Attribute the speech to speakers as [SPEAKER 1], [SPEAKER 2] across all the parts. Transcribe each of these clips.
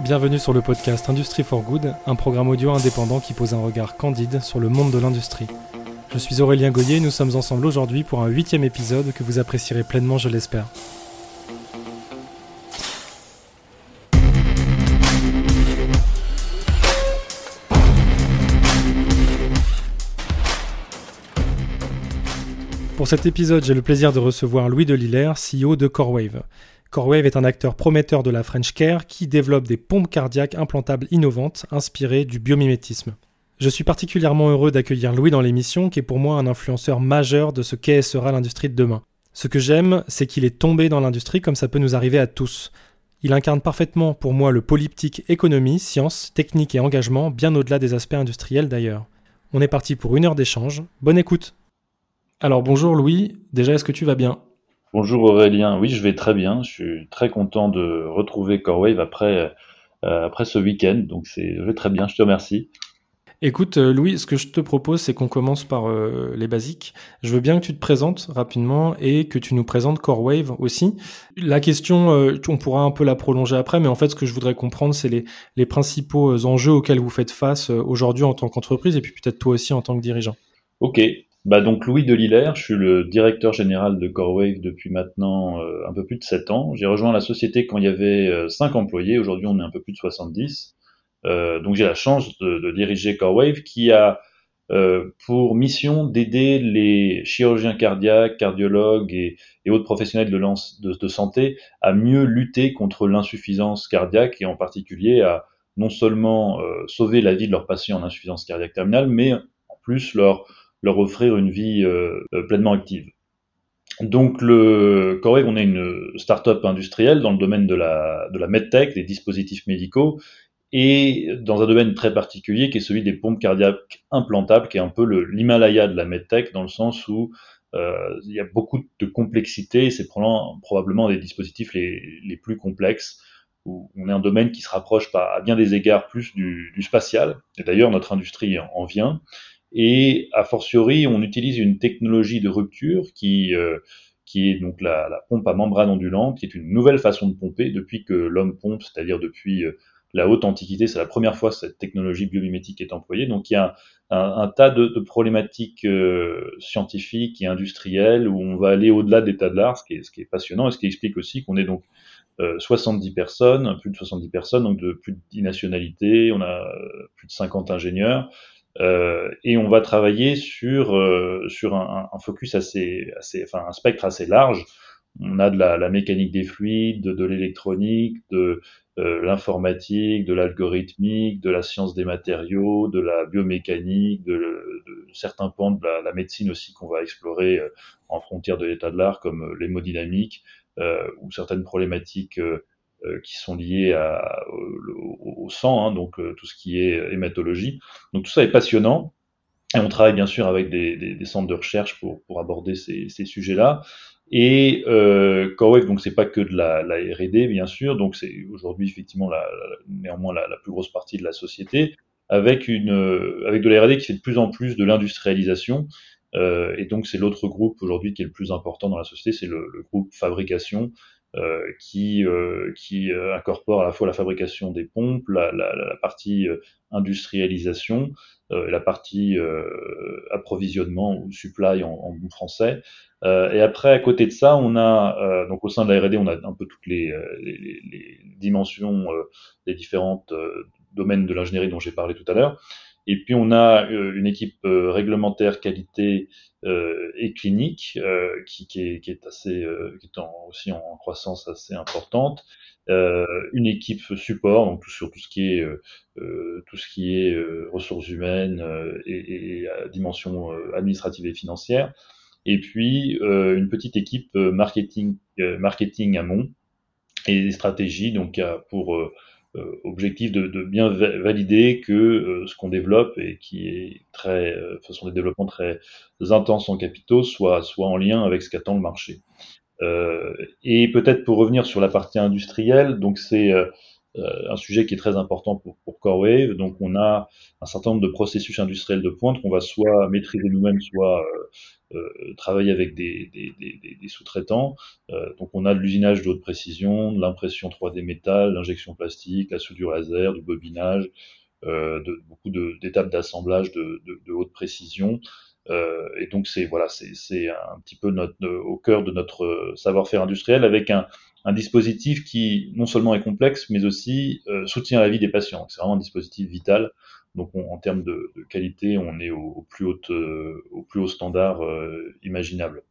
[SPEAKER 1] Bienvenue sur le podcast Industry for Good, un programme audio indépendant qui pose un regard candide sur le monde de l'industrie. Je suis Aurélien Goyer et nous sommes ensemble aujourd'hui pour un huitième épisode que vous apprécierez pleinement, je l'espère. Pour cet épisode, j'ai le plaisir de recevoir Louis Delillers, CEO de Corewave. Corewave est un acteur prometteur de la French Care qui développe des pompes cardiaques implantables innovantes inspirées du biomimétisme. Je suis particulièrement heureux d'accueillir Louis dans l'émission qui est pour moi un influenceur majeur de ce qu'est et sera l'industrie de demain. Ce que j'aime, c'est qu'il est tombé dans l'industrie comme ça peut nous arriver à tous. Il incarne parfaitement pour moi le polyptyque économie, science, technique et engagement, bien au-delà des aspects industriels d'ailleurs. On est parti pour une heure d'échange. Bonne écoute alors bonjour Louis, déjà est-ce que tu vas bien?
[SPEAKER 2] Bonjour Aurélien, oui je vais très bien, je suis très content de retrouver Corewave après, euh, après ce week-end, donc c'est, je vais très bien, je te remercie.
[SPEAKER 1] Écoute, euh, Louis, ce que je te propose, c'est qu'on commence par euh, les basiques. Je veux bien que tu te présentes rapidement et que tu nous présentes CoreWave aussi. La question, on pourra un peu la prolonger après, mais en fait, ce que je voudrais comprendre, c'est les, les principaux enjeux auxquels vous faites face aujourd'hui en tant qu'entreprise et puis peut-être toi aussi en tant que dirigeant.
[SPEAKER 2] Ok, bah donc Louis Delillers, je suis le directeur général de CoreWave depuis maintenant euh, un peu plus de 7 ans. J'ai rejoint la société quand il y avait 5 euh, employés, aujourd'hui on est un peu plus de 70. Euh, donc j'ai la chance de, diriger CoreWave qui a euh, pour mission d'aider les chirurgiens cardiaques, cardiologues et, autres professionnels de, santé à mieux lutter contre l'insuffisance cardiaque et en particulier à non seulement sauver la vie de leurs patients en insuffisance cardiaque terminale, mais en plus leur leur offrir une vie euh, euh, pleinement active. Donc le Corée, on est une start-up industrielle dans le domaine de la, de la medtech, des dispositifs médicaux, et dans un domaine très particulier qui est celui des pompes cardiaques implantables, qui est un peu l'Himalaya de la medtech, dans le sens où euh, il y a beaucoup de complexité, c'est probablement, des dispositifs les, les, plus complexes, où on est un domaine qui se rapproche à bien des égards plus du, du spatial, et d'ailleurs notre industrie en vient, et a fortiori, on utilise une technologie de rupture qui, euh, qui est donc la, pompe à membrane ondulante, qui est une nouvelle façon de pomper depuis que l'homme pompe, c'est-à-dire depuis euh, la haute antiquité. C'est la première fois que cette technologie biomimétique est employée. Donc il y a un, tas de, problématiques euh, scientifiques et industrielles où on va aller au-delà de l'état de l'art, ce, qui est, ce qui est passionnant et ce qui explique aussi qu'on est donc 70 personnes, plus de 70 personnes, donc de plus de 10 nationalités, on a plus de 50 ingénieurs, euh, et on va travailler sur, euh, sur un, un, focus assez, assez, enfin un spectre assez large. On a de la, la mécanique des fluides, de, l'électronique, de euh, l'informatique, de l'algorithmique, de la science des matériaux, de la biomécanique, de, de certains pans de la, la médecine aussi qu'on va explorer euh, en frontière de l'état de l'art, comme l'hémodynamique ou certaines problématiques qui sont liés à, au, au, sang, hein, donc euh, tout ce qui est hématologie. Donc tout ça est passionnant. Et on travaille bien sûr avec des, des, des centres de recherche pour, pour aborder ces, ces sujets-là. Et euh, Corewave, donc c'est pas que de la, la R&D bien sûr, donc c'est aujourd'hui effectivement la, la, néanmoins la, plus grosse partie de la société, avec une avec de la R&D qui fait de plus en plus de l'industrialisation. Euh, et donc c'est l'autre groupe aujourd'hui qui est le plus important dans la société, c'est le, le, groupe fabrication, euh, qui, euh, qui euh, incorpore à la fois la fabrication des pompes, la, la, la partie industrialisation, la partie approvisionnement ou supply en, en bon français. et après, à côté de ça, on a donc au sein de la R&D, on a un peu toutes les, les, les dimensions des différentes domaines de l'ingénierie dont j'ai parlé tout à l'heure. Et puis on a une équipe réglementaire qualité euh, et clinique, euh, qui, qui, est, qui, est, assez, euh, qui est en, aussi en, croissance assez importante. Euh, une équipe support, donc tout, sur tout ce qui est euh, tout ce qui est ressources humaines et, et dimension administrative et financière. Et puis une petite équipe marketing, marketing amont et stratégie, donc pour euh, objectif de, bien valider que euh, ce qu'on développe et qui est très, euh, ce sont des développements très intenses en capitaux, soit, soit en lien avec ce qu'attend le marché. Euh, et peut-être pour revenir sur la partie industrielle, donc c'est euh, un sujet qui est très important pour, pour CoreWave. Donc on a un certain nombre de processus industriels de pointe qu'on va soit maîtriser nous-mêmes, soit travailler avec des, sous-traitants. donc on a de l'usinage de haute précision, de l'impression 3D métal, l'injection plastique, la soudure laser, du bobinage, de, beaucoup d'étapes d'assemblage de, haute précision. et donc c'est voilà, c'est un petit peu notre, au cœur de notre savoir-faire industriel avec un, un dispositif qui non seulement est complexe, mais aussi euh, soutient la vie des patients. C'est vraiment un dispositif vital. Donc en termes de, qualité, on est au, plus, haut, euh, plus haut standard euh, imaginable.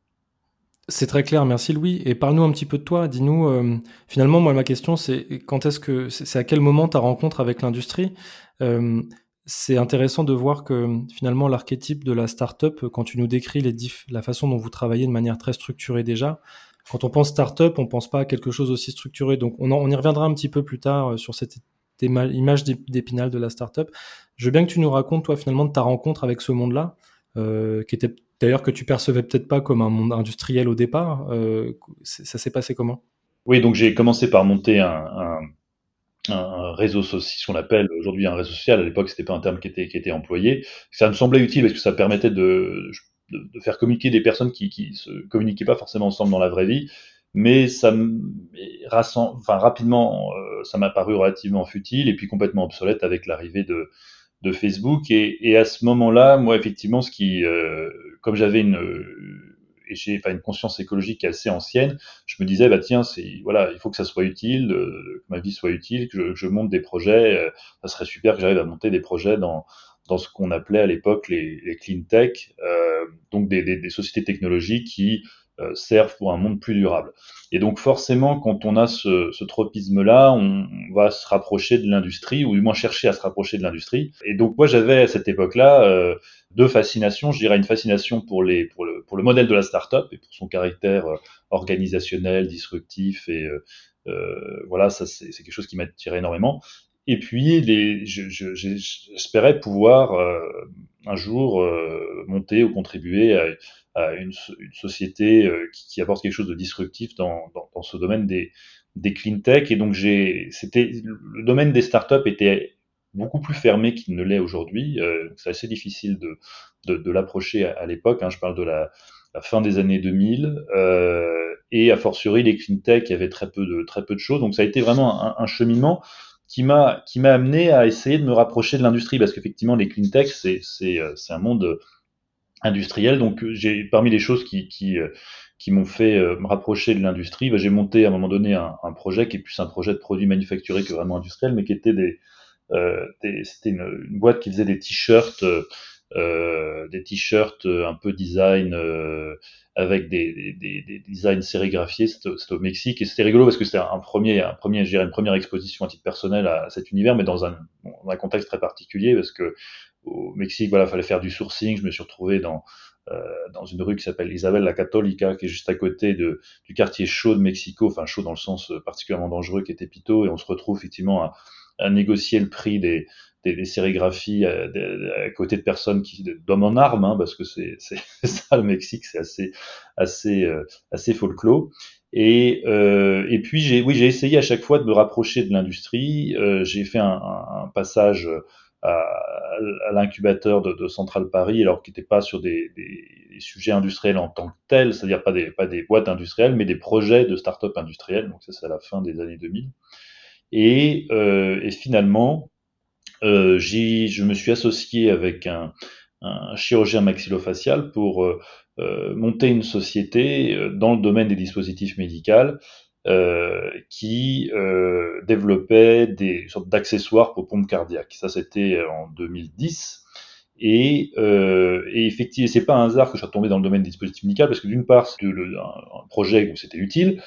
[SPEAKER 1] C'est très clair, merci Louis. Et parle-nous un petit peu de toi. Dis-nous, finalement, moi, ma question, c'est quand est-ce que, c'est à quel moment ta rencontre avec l'industrie C'est intéressant de voir que finalement, l'archétype de la start-up, quand tu nous décris la façon dont vous travaillez de manière très structurée déjà, quand on pense startup, on pense pas à quelque chose aussi structuré. Donc, on, on y reviendra un petit peu plus tard euh, sur cette image d'épinal de la startup. Je veux bien que tu nous racontes, toi, finalement, de ta rencontre avec ce monde-là, euh, qui était d'ailleurs que tu percevais peut-être pas comme un monde industriel au départ. Euh, ça s'est passé comment?
[SPEAKER 2] Oui, donc j'ai commencé par monter un, réseau social, ce qu'on appelle aujourd'hui un réseau social. À l'époque, c'était pas un terme qui était, qui était employé. Ça me semblait utile parce que ça permettait de, de, de, faire communiquer des personnes qui, qui se communiquaient pas forcément ensemble dans la vraie vie, mais ça enfin rapidement, euh, ça m'a paru relativement futile et puis complètement obsolète avec l'arrivée de, de Facebook. Et, et, à ce moment-là, moi effectivement, ce qui, euh, comme j'avais une et j'ai enfin, une conscience écologique assez ancienne, je me disais bah tiens c'est voilà il faut que ça soit utile, euh, que ma vie soit utile, que je, je monte des projets, euh, ça serait super que j'arrive à monter des projets dans dans ce qu'on appelait à l'époque les, les, clean tech, euh, donc des, des, des, sociétés technologiques qui euh, servent pour un monde plus durable. Et donc forcément, quand on a ce, ce tropisme-là, on, va se rapprocher de l'industrie, ou du moins chercher à se rapprocher de l'industrie. Et donc moi, j'avais à cette époque-là euh, deux fascinations. Je dirais une fascination pour, les, pour, le, pour le modèle de la start-up et pour son caractère euh, organisationnel, disruptif et euh, voilà, ça c'est quelque chose qui m'attirait énormément. Et puis, j'espérais je, pouvoir euh, un jour euh, monter ou contribuer à une, société euh, qui, apporte quelque chose de disruptif dans, dans, ce domaine des, des clean tech. Et donc, c'était le domaine des startups était beaucoup plus fermé qu'il ne l'est aujourd'hui. Euh, c'est assez difficile de, de, l'approcher à, l'époque. Hein. Je parle de la, fin des années 2000. et a fortiori, les clean tech, il y avait très peu de, très peu de choses. Donc, ça a été vraiment un, un cheminement qui m'a qui m'a amené à essayer de me rapprocher de l'industrie parce qu'effectivement les clean tech c'est c'est euh, c'est un monde industriel donc euh, j'ai parmi les choses qui qui euh, qui m'ont fait me rapprocher de l'industrie bah, j'ai monté à un moment donné un, un, projet qui est plus un projet de produits manufacturés que vraiment industriel mais qui était des, euh, des c'était une, une, boîte qui faisait des t-shirts euh, des t-shirts un peu design euh, avec des, des, des, designs sérigraphiés. C'était au Mexique et c'était rigolo parce que c'était un premier, un premier, je dirais une première exposition à titre personnel à cet univers, mais dans un, dans un contexte très particulier parce que au Mexique, voilà, fallait faire du sourcing. Je me suis retrouvé dans euh, dans une rue qui s'appelle Isabel la Católica, qui est juste à côté de, du quartier chaud de Mexico, enfin chaud dans le sens particulièrement dangereux qui était Pito, et on se retrouve effectivement à, à négocier le prix des, des, des sérigraphies à, euh, à, côté de personnes qui d'hommes en armes, hein, parce que c'est ça le Mexique, c'est assez assez euh, assez folklore. Et euh, et puis j'ai oui j'ai essayé à chaque fois de me rapprocher de l'industrie. Euh, j'ai fait un, un, passage à, l'incubateur de, de Central Paris, alors qui n'était pas sur des, des, des, sujets industriels en tant que tels, c'est-à-dire pas des pas des boîtes industrielles, mais des projets de start-up industrielles. Donc ça c'est à la fin des années 2000. Et, euh, et finalement, euh, je me suis associé avec un, un chirurgien maxillofacial pour euh, euh, monter une société euh, dans le domaine des dispositifs médicaux euh, qui euh, développait des sortes d'accessoires pour pompes cardiaques. Ça, c'était en 2010. Et, euh, et effectivement, c'est pas un hasard que je sois tombé dans le domaine des dispositifs médicaux, parce que d'une part, c'est un projet où c'était utile,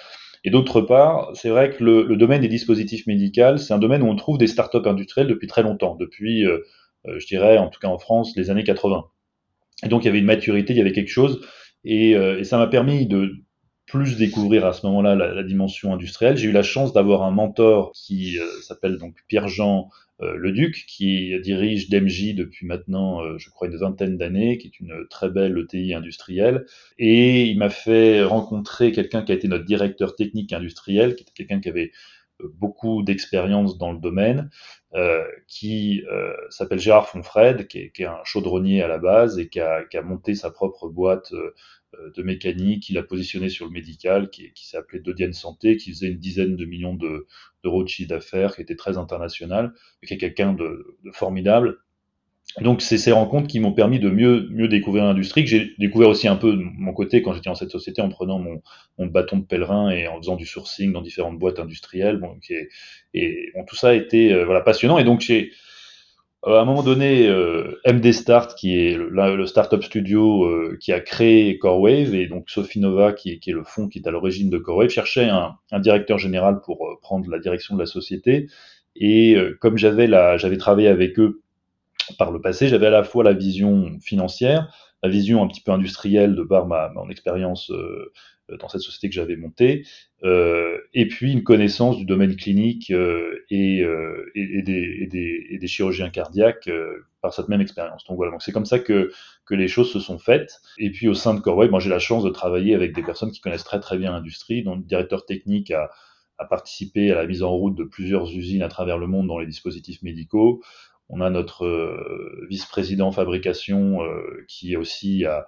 [SPEAKER 2] et d'autre part, c'est vrai que le, le, domaine des dispositifs médicaux, c'est un domaine où on trouve des startups industrielles depuis très longtemps, depuis, euh, euh, je dirais, en tout cas en France, les années 80. Et donc il y avait une maturité, il y avait quelque chose, et, euh, et ça m'a permis de plus découvrir à ce moment-là la, dimension industrielle. J'ai eu la chance d'avoir un mentor qui euh, s'appelle donc Pierre-Jean euh, le Duc, qui dirige DMJ depuis maintenant, euh, je crois, une vingtaine d'années, qui est une très belle ETI industrielle. Et il m'a fait rencontrer quelqu'un qui a été notre directeur technique industriel, qui était quelqu'un qui avait beaucoup d'expérience dans le domaine, qui s'appelle Gérard Fonfred, qui est, un chaudronnier à la base et qui a monté sa propre boîte de mécanique, il a positionné sur le médical, qui, qui s'est appelé Dodienne Santé, qui faisait une dizaine de millions d'euros de, chiffre d'affaires, qui était très international, et qui est quelqu'un de, de, formidable. Donc c'est ces rencontres qui m'ont permis de mieux mieux découvrir l'industrie, que j'ai découvert aussi un peu de mon côté quand j'étais dans cette société en prenant mon, mon, bâton de pèlerin et en faisant du sourcing dans différentes boîtes industrielles. Bon, et, et bon, tout ça a été euh, voilà passionnant. Et donc j'ai euh, à un moment donné, euh, MD Start, qui est le, le startup studio euh, qui a créé CoreWave, et donc Sophie Nova, qui est, qui est le fonds qui est à l'origine de CoreWave, cherchait un, un, directeur général pour prendre la direction de la société. Et comme j'avais j'avais travaillé avec eux par le passé, j'avais à la fois la vision financière, la vision un petit peu industrielle de par ma, mon expérience euh, dans cette société que j'avais montée, euh, et puis une connaissance du domaine clinique euh, et, et, et, des, et, des, et, des, chirurgiens cardiaques par cette même expérience. Donc voilà, donc c'est comme ça que, que les choses se sont faites. Et puis au sein de Corway, moi j'ai la chance de travailler avec des personnes qui connaissent très très bien l'industrie, dont le directeur technique a, a participé à la mise en route de plusieurs usines à travers le monde dans les dispositifs médicaux. On a notre euh, vice-président fabrication euh, qui aussi a,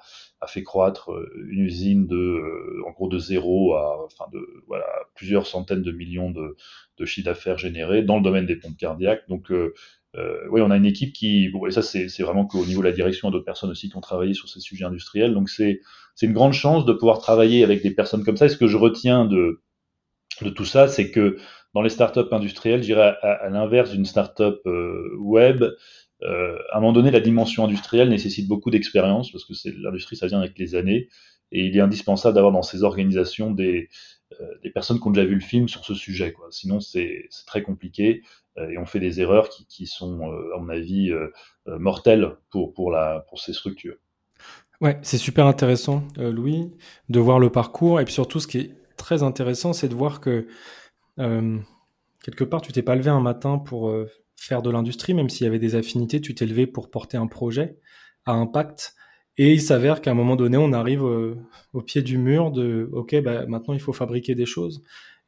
[SPEAKER 2] fait croître euh, une usine de, en gros, de zéro à, enfin de, voilà, plusieurs centaines de millions de, chiffres d'affaires générés dans le domaine des pompes cardiaques. Donc, oui, on a une équipe qui, et ça c'est vraiment qu'au niveau de la direction, il y a d'autres personnes aussi qui ont travaillé sur ces sujets industriels. Donc c'est une grande chance de pouvoir travailler avec des personnes comme ça. Et ce que je retiens de, de tout ça, c'est que dans les startups industrielles, je dirais à, l'inverse d'une startup euh, web, euh, à un moment donné, la dimension industrielle nécessite beaucoup d'expérience parce que l'industrie, ça vient avec les années, et il est indispensable d'avoir dans ces organisations des, euh, personnes qui ont déjà vu le film sur ce sujet. Sinon, c'est très compliqué et on fait des erreurs qui, sont, à mon avis, mortelles pour, pour ces structures.
[SPEAKER 1] Ouais, c'est super intéressant, Louis, de voir le parcours et puis surtout, ce qui est très intéressant, c'est de voir que euh, quelque part, tu t'es pas levé un matin pour euh, faire de l'industrie, même s'il y avait des affinités, tu t'es levé pour porter un projet à impact. Et il s'avère qu'à un moment donné, on arrive euh, au pied du mur de OK, bah, maintenant il faut fabriquer des choses.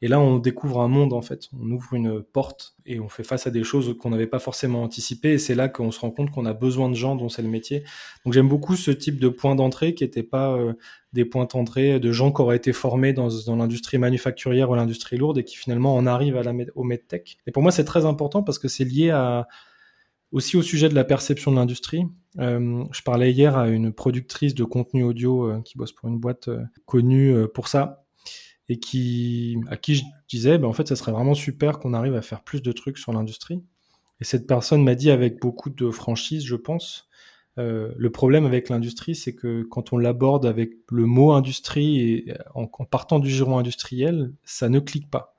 [SPEAKER 1] Et là, on découvre un monde, en fait. On ouvre une porte et on fait face à des choses qu'on n'avait pas forcément anticipées. Et c'est là qu'on se rend compte qu'on a besoin de gens dont c'est le métier. Donc j'aime beaucoup ce type de point d'entrée qui n'étaient pas euh, des points d'entrée de gens qui auraient été formés dans, l'industrie manufacturière ou l'industrie lourde et qui finalement en arrivent au medtech. Et pour moi, c'est très important parce que c'est lié aussi au sujet de la perception de l'industrie. Euh, je parlais hier à une productrice de contenu audio euh, qui bosse pour une boîte connue pour ça et qui, à qui je disais, ben en fait, ça serait vraiment super qu'on arrive à faire plus de trucs sur l'industrie. Et cette personne m'a dit avec beaucoup de franchise, je pense, euh, le problème avec l'industrie, c'est que quand on l'aborde avec le mot industrie et en, en, partant du giron industriel, ça ne clique pas.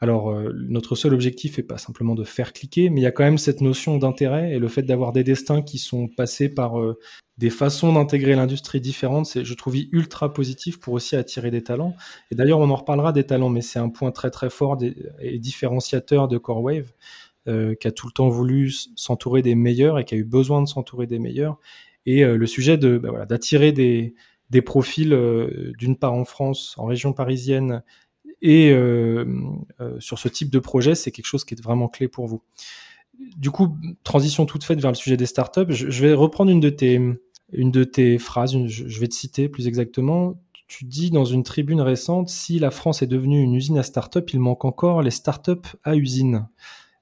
[SPEAKER 1] Alors, euh, notre seul objectif est pas simplement de faire cliquer, mais il y a quand même cette notion d'intérêt et le fait d'avoir des destins qui sont passés par euh, des façons d'intégrer l'industrie différentes, c'est, je trouve, ultra positif pour aussi attirer des talents. Et d'ailleurs, on en reparlera des talents, mais c'est un point très très fort et différenciateur de CoreWave, euh, qui a tout le temps voulu s'entourer des meilleurs et qui a eu besoin de s'entourer des meilleurs. Et euh, le sujet de bah, voilà, d'attirer des, des profils, euh, d'une part en France, en région parisienne, et euh, euh, sur ce type de projet, c'est quelque chose qui est vraiment clé pour vous. Du coup, transition toute faite vers le sujet des startups. Je, vais reprendre une de tes, une de tes phrases. Je vais te citer plus exactement. Tu dis dans une tribune récente, si la France est devenue une usine à startups, il manque encore les startups à usine.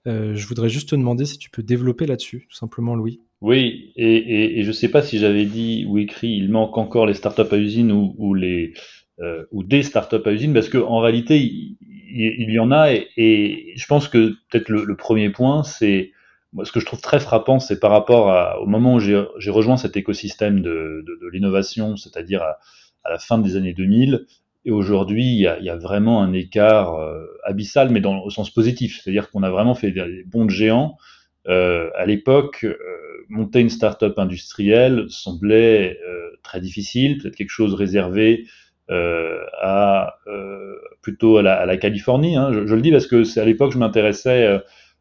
[SPEAKER 1] Euh, je voudrais juste te demander si tu peux développer là-dessus, tout simplement, Louis.
[SPEAKER 2] Oui, et, et, je ne sais pas si j'avais dit ou écrit, il manque encore les startups à usine ou les, euh, ou des startups à usine, parce qu'en réalité, il, y en a, et, et je pense que peut-être le, le, premier point, c'est ce que je trouve très frappant, c'est par rapport à, au moment où j'ai rejoint cet écosystème de, de, de l'innovation, c'est-à-dire à, à, la fin des années 2000, et aujourd'hui, il, il, y a vraiment un écart euh, abyssal, mais dans, au sens positif, c'est-à-dire qu'on a vraiment fait des bons de géants. Euh, à l'époque, euh, monter une start-up industrielle semblait euh, très difficile, peut-être quelque chose réservé à euh, plutôt à la, à la Californie. Hein. Je, je, le dis parce que c'est à l'époque je m'intéressais euh,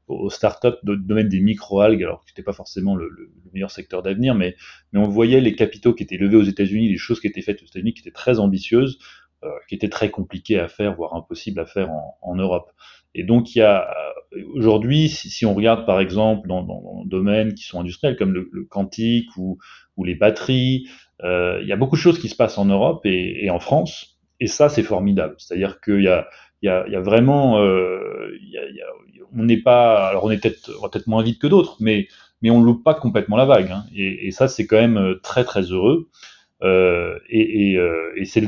[SPEAKER 2] aux startups de domaine des microalgues, alors que c'était pas forcément le, le, meilleur secteur d'avenir, mais, mais on voyait les capitaux qui étaient levés aux États-Unis, les choses qui étaient faites aux États-Unis qui étaient très ambitieuses, euh, qui étaient très compliquées à faire, voire impossibles à faire en, en Europe. Et donc il y a aujourd'hui, si, on regarde par exemple dans, dans, domaines qui sont industriels comme le, quantique ou, ou, les batteries, euh, il y a beaucoup de choses qui se passent en Europe et, et en France, et ça c'est formidable. C'est-à-dire qu'il y a, y, a, y a vraiment, euh, il y a, on n'est pas, alors on est peut-être peut-être moins vite que d'autres, mais mais on loupe pas complètement la vague. Hein. Et, et, ça c'est quand même très très heureux. Euh, et, et, euh, et c'est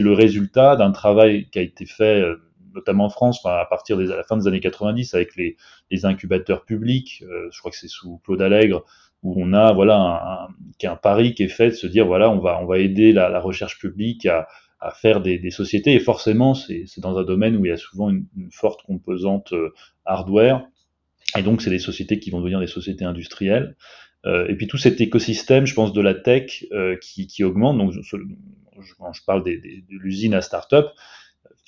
[SPEAKER 2] le, résultat d'un travail qui a été fait euh, notamment en France, à partir de la fin des années 90, avec les, les incubateurs publics, euh, je crois que c'est sous Claude Allègre, où on a voilà un, un, pari qui est fait de se dire voilà on va on va aider la, la recherche publique à, à faire des, des, sociétés et forcément c'est dans un domaine où il y a souvent une, une forte composante hardware et donc c'est des sociétés qui vont devenir des sociétés industrielles euh, et puis tout cet écosystème, je pense, de la tech euh, qui, qui, augmente. Donc, je, quand je parle des, des, de l'usine à start-up,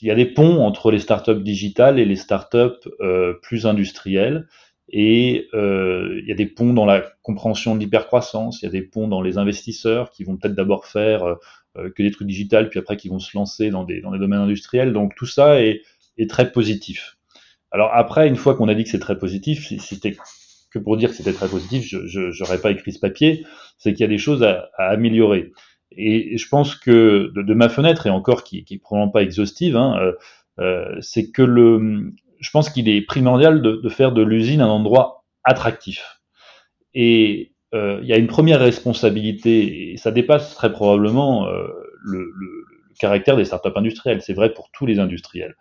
[SPEAKER 2] il y a des ponts entre les startups digitales et les startups euh, plus industrielles. Et euh, il y a des ponts dans la compréhension de l'hypercroissance, il y a des ponts dans les investisseurs qui vont peut-être d'abord faire euh, que des trucs digitales, puis après qui vont se lancer dans des, dans des domaines industriels. Donc tout ça est, est très positif. Alors après, une fois qu'on a dit que c'est très positif, c'était que pour dire que c'était très positif, je n'aurais pas écrit ce papier, c'est qu'il y a des choses à, à améliorer. Et, je pense que de, de, ma fenêtre, et encore qui, qui est probablement pas exhaustive, hein, euh, euh, c'est que le, je pense qu'il est primordial de, de faire de l'usine un endroit attractif. Et euh, il y a une première responsabilité, et ça dépasse très probablement euh, le, le, le, caractère des startups industrielles. C'est vrai pour tous les industriels.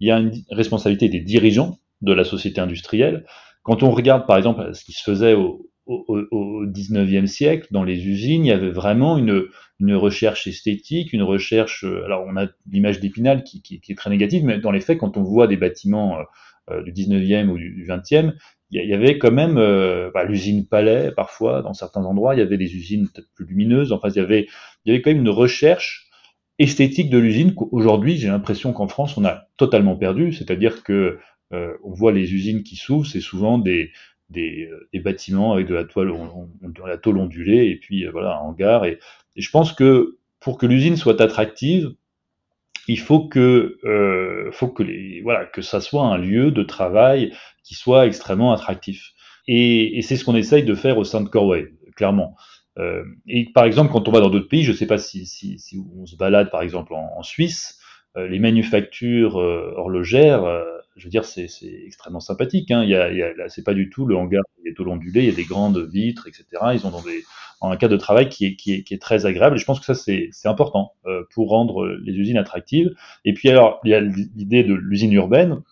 [SPEAKER 2] Il y a une responsabilité des dirigeants de la société industrielle quand on regarde par exemple ce qui se faisait au, au, au 19e siècle, dans les usines, il y avait vraiment une, une recherche esthétique, une recherche. Euh, alors, on a l'image d'Épinal qui, qui, qui, est très négative, mais dans les faits, quand on voit des bâtiments euh, euh du 19e ou du 20e, il y, avait quand même euh, bah, l'usine Palais, parfois, dans certains endroits, il y avait des usines peut-être plus lumineuses. Enfin, il y avait, il y avait quand même une recherche esthétique de l'usine qu'aujourd'hui, j'ai l'impression qu'en France, on a totalement perdu. C'est-à-dire que euh, on voit les usines qui s'ouvrent, c'est souvent des, des, euh, des, bâtiments avec de la toile, la tôle ondulée et puis euh, voilà un hangar. Et, et, je pense que pour que l'usine soit attractive, il faut que, euh, faut que les, voilà, que ça soit un lieu de travail qui soit extrêmement attractif. Et, et c'est ce qu'on essaye de faire au sein de Corway, clairement. Euh, et par exemple, quand on va dans d'autres pays, je ne sais pas si, si, si, on se balade par exemple en, en Suisse, euh, les manufactures horlogères je veux dire, c'est extrêmement sympathique. Hein. Il y a, il y a, c'est pas du tout le hangar qui est ondulé, il y a des grandes vitres, etc. Ils ont dans des, un cadre de travail qui est, qui est, qui est très agréable. Et je pense que ça, c'est important euh, pour rendre les usines attractives. Et puis alors, il y a l'idée de l'usine urbaine,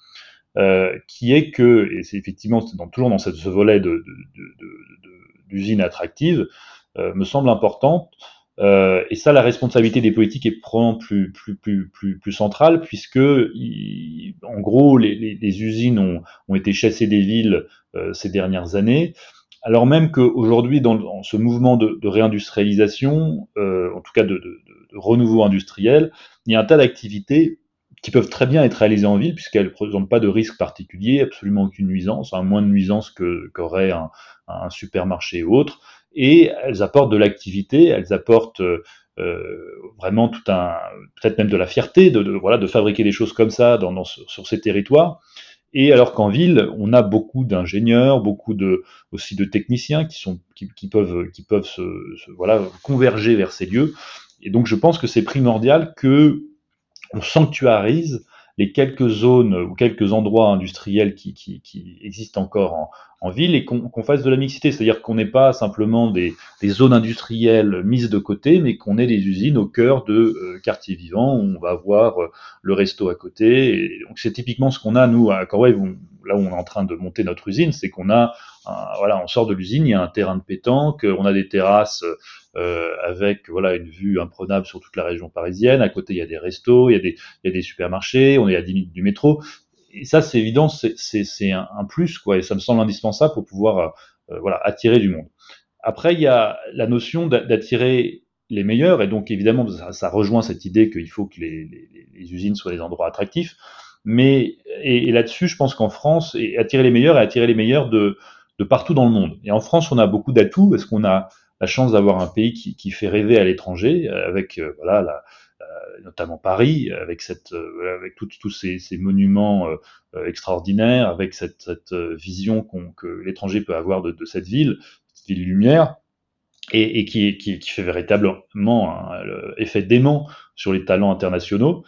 [SPEAKER 2] euh, qui est que, et c'est effectivement dans, toujours dans ce volet de, d'usine attractive, euh, me semble importante, euh, et ça, la responsabilité des politiques est probablement plus, plus, plus, plus, plus centrale, puisque, en gros, les, les, les usines ont, ont, été chassées des villes euh, ces dernières années, alors même qu'aujourd'hui, dans, dans, ce mouvement de, de réindustrialisation, euh, en tout cas de, de, de, renouveau industriel, il y a un tas d'activités qui peuvent très bien être réalisées en ville, puisqu'elles ne présentent pas de risque particulier, absolument aucune nuisance, hein, moins de nuisance qu'aurait un, un supermarché ou autre et elles apportent de l'activité, elles apportent euh, vraiment tout un, peut-être même de la fierté de, de, voilà de fabriquer des choses comme ça dans, dans, sur ces territoires. Et alors qu'en ville, on a beaucoup d'ingénieurs, beaucoup de aussi de techniciens qui sont qui, qui peuvent qui peuvent se, se, voilà converger vers ces lieux. Et donc je pense que c'est primordial que on sanctuarise les quelques zones ou quelques endroits industriels qui, qui, qui existent encore en, en ville et qu'on fasse de la mixité, c'est-à-dire qu'on n'ait pas simplement des, zones industrielles mises de côté, mais qu'on ait des usines au cœur de euh, quartiers vivants où on va avoir euh, le resto à côté. Donc c'est typiquement ce qu'on a nous à Corwave, là où on est en train de monter notre usine, c'est qu'on a, voilà, on sort de l'usine, il y a un terrain de pétanque, on a des terrasses euh, avec voilà une vue imprenable sur toute la région parisienne. À côté, il y a des restos, il y a des, il y a des supermarchés, on est à 10 minutes du métro et ça, c'est évident, c'est un, plus, quoi, et ça me semble indispensable pour pouvoir euh, voilà, attirer du monde. Après, il y a la notion d'attirer les meilleurs, et donc évidemment, ça, rejoint cette idée qu'il faut que les, usines soient des endroits attractifs. Mais et, là-dessus, je pense qu'en France, et attirer les meilleurs et attirer les meilleurs de, de partout dans le monde. Et en France, on a beaucoup d'atouts parce qu'on a la chance d'avoir un pays qui, fait rêver à l'étranger, avec euh, voilà la, notamment Paris, avec cette, avec tous ces, ces, monuments extraordinaires, avec cette, cette vision que l'étranger peut avoir de, cette ville, cette ville lumière, et, et qui, qui, fait véritablement un effet dément sur les talents internationaux.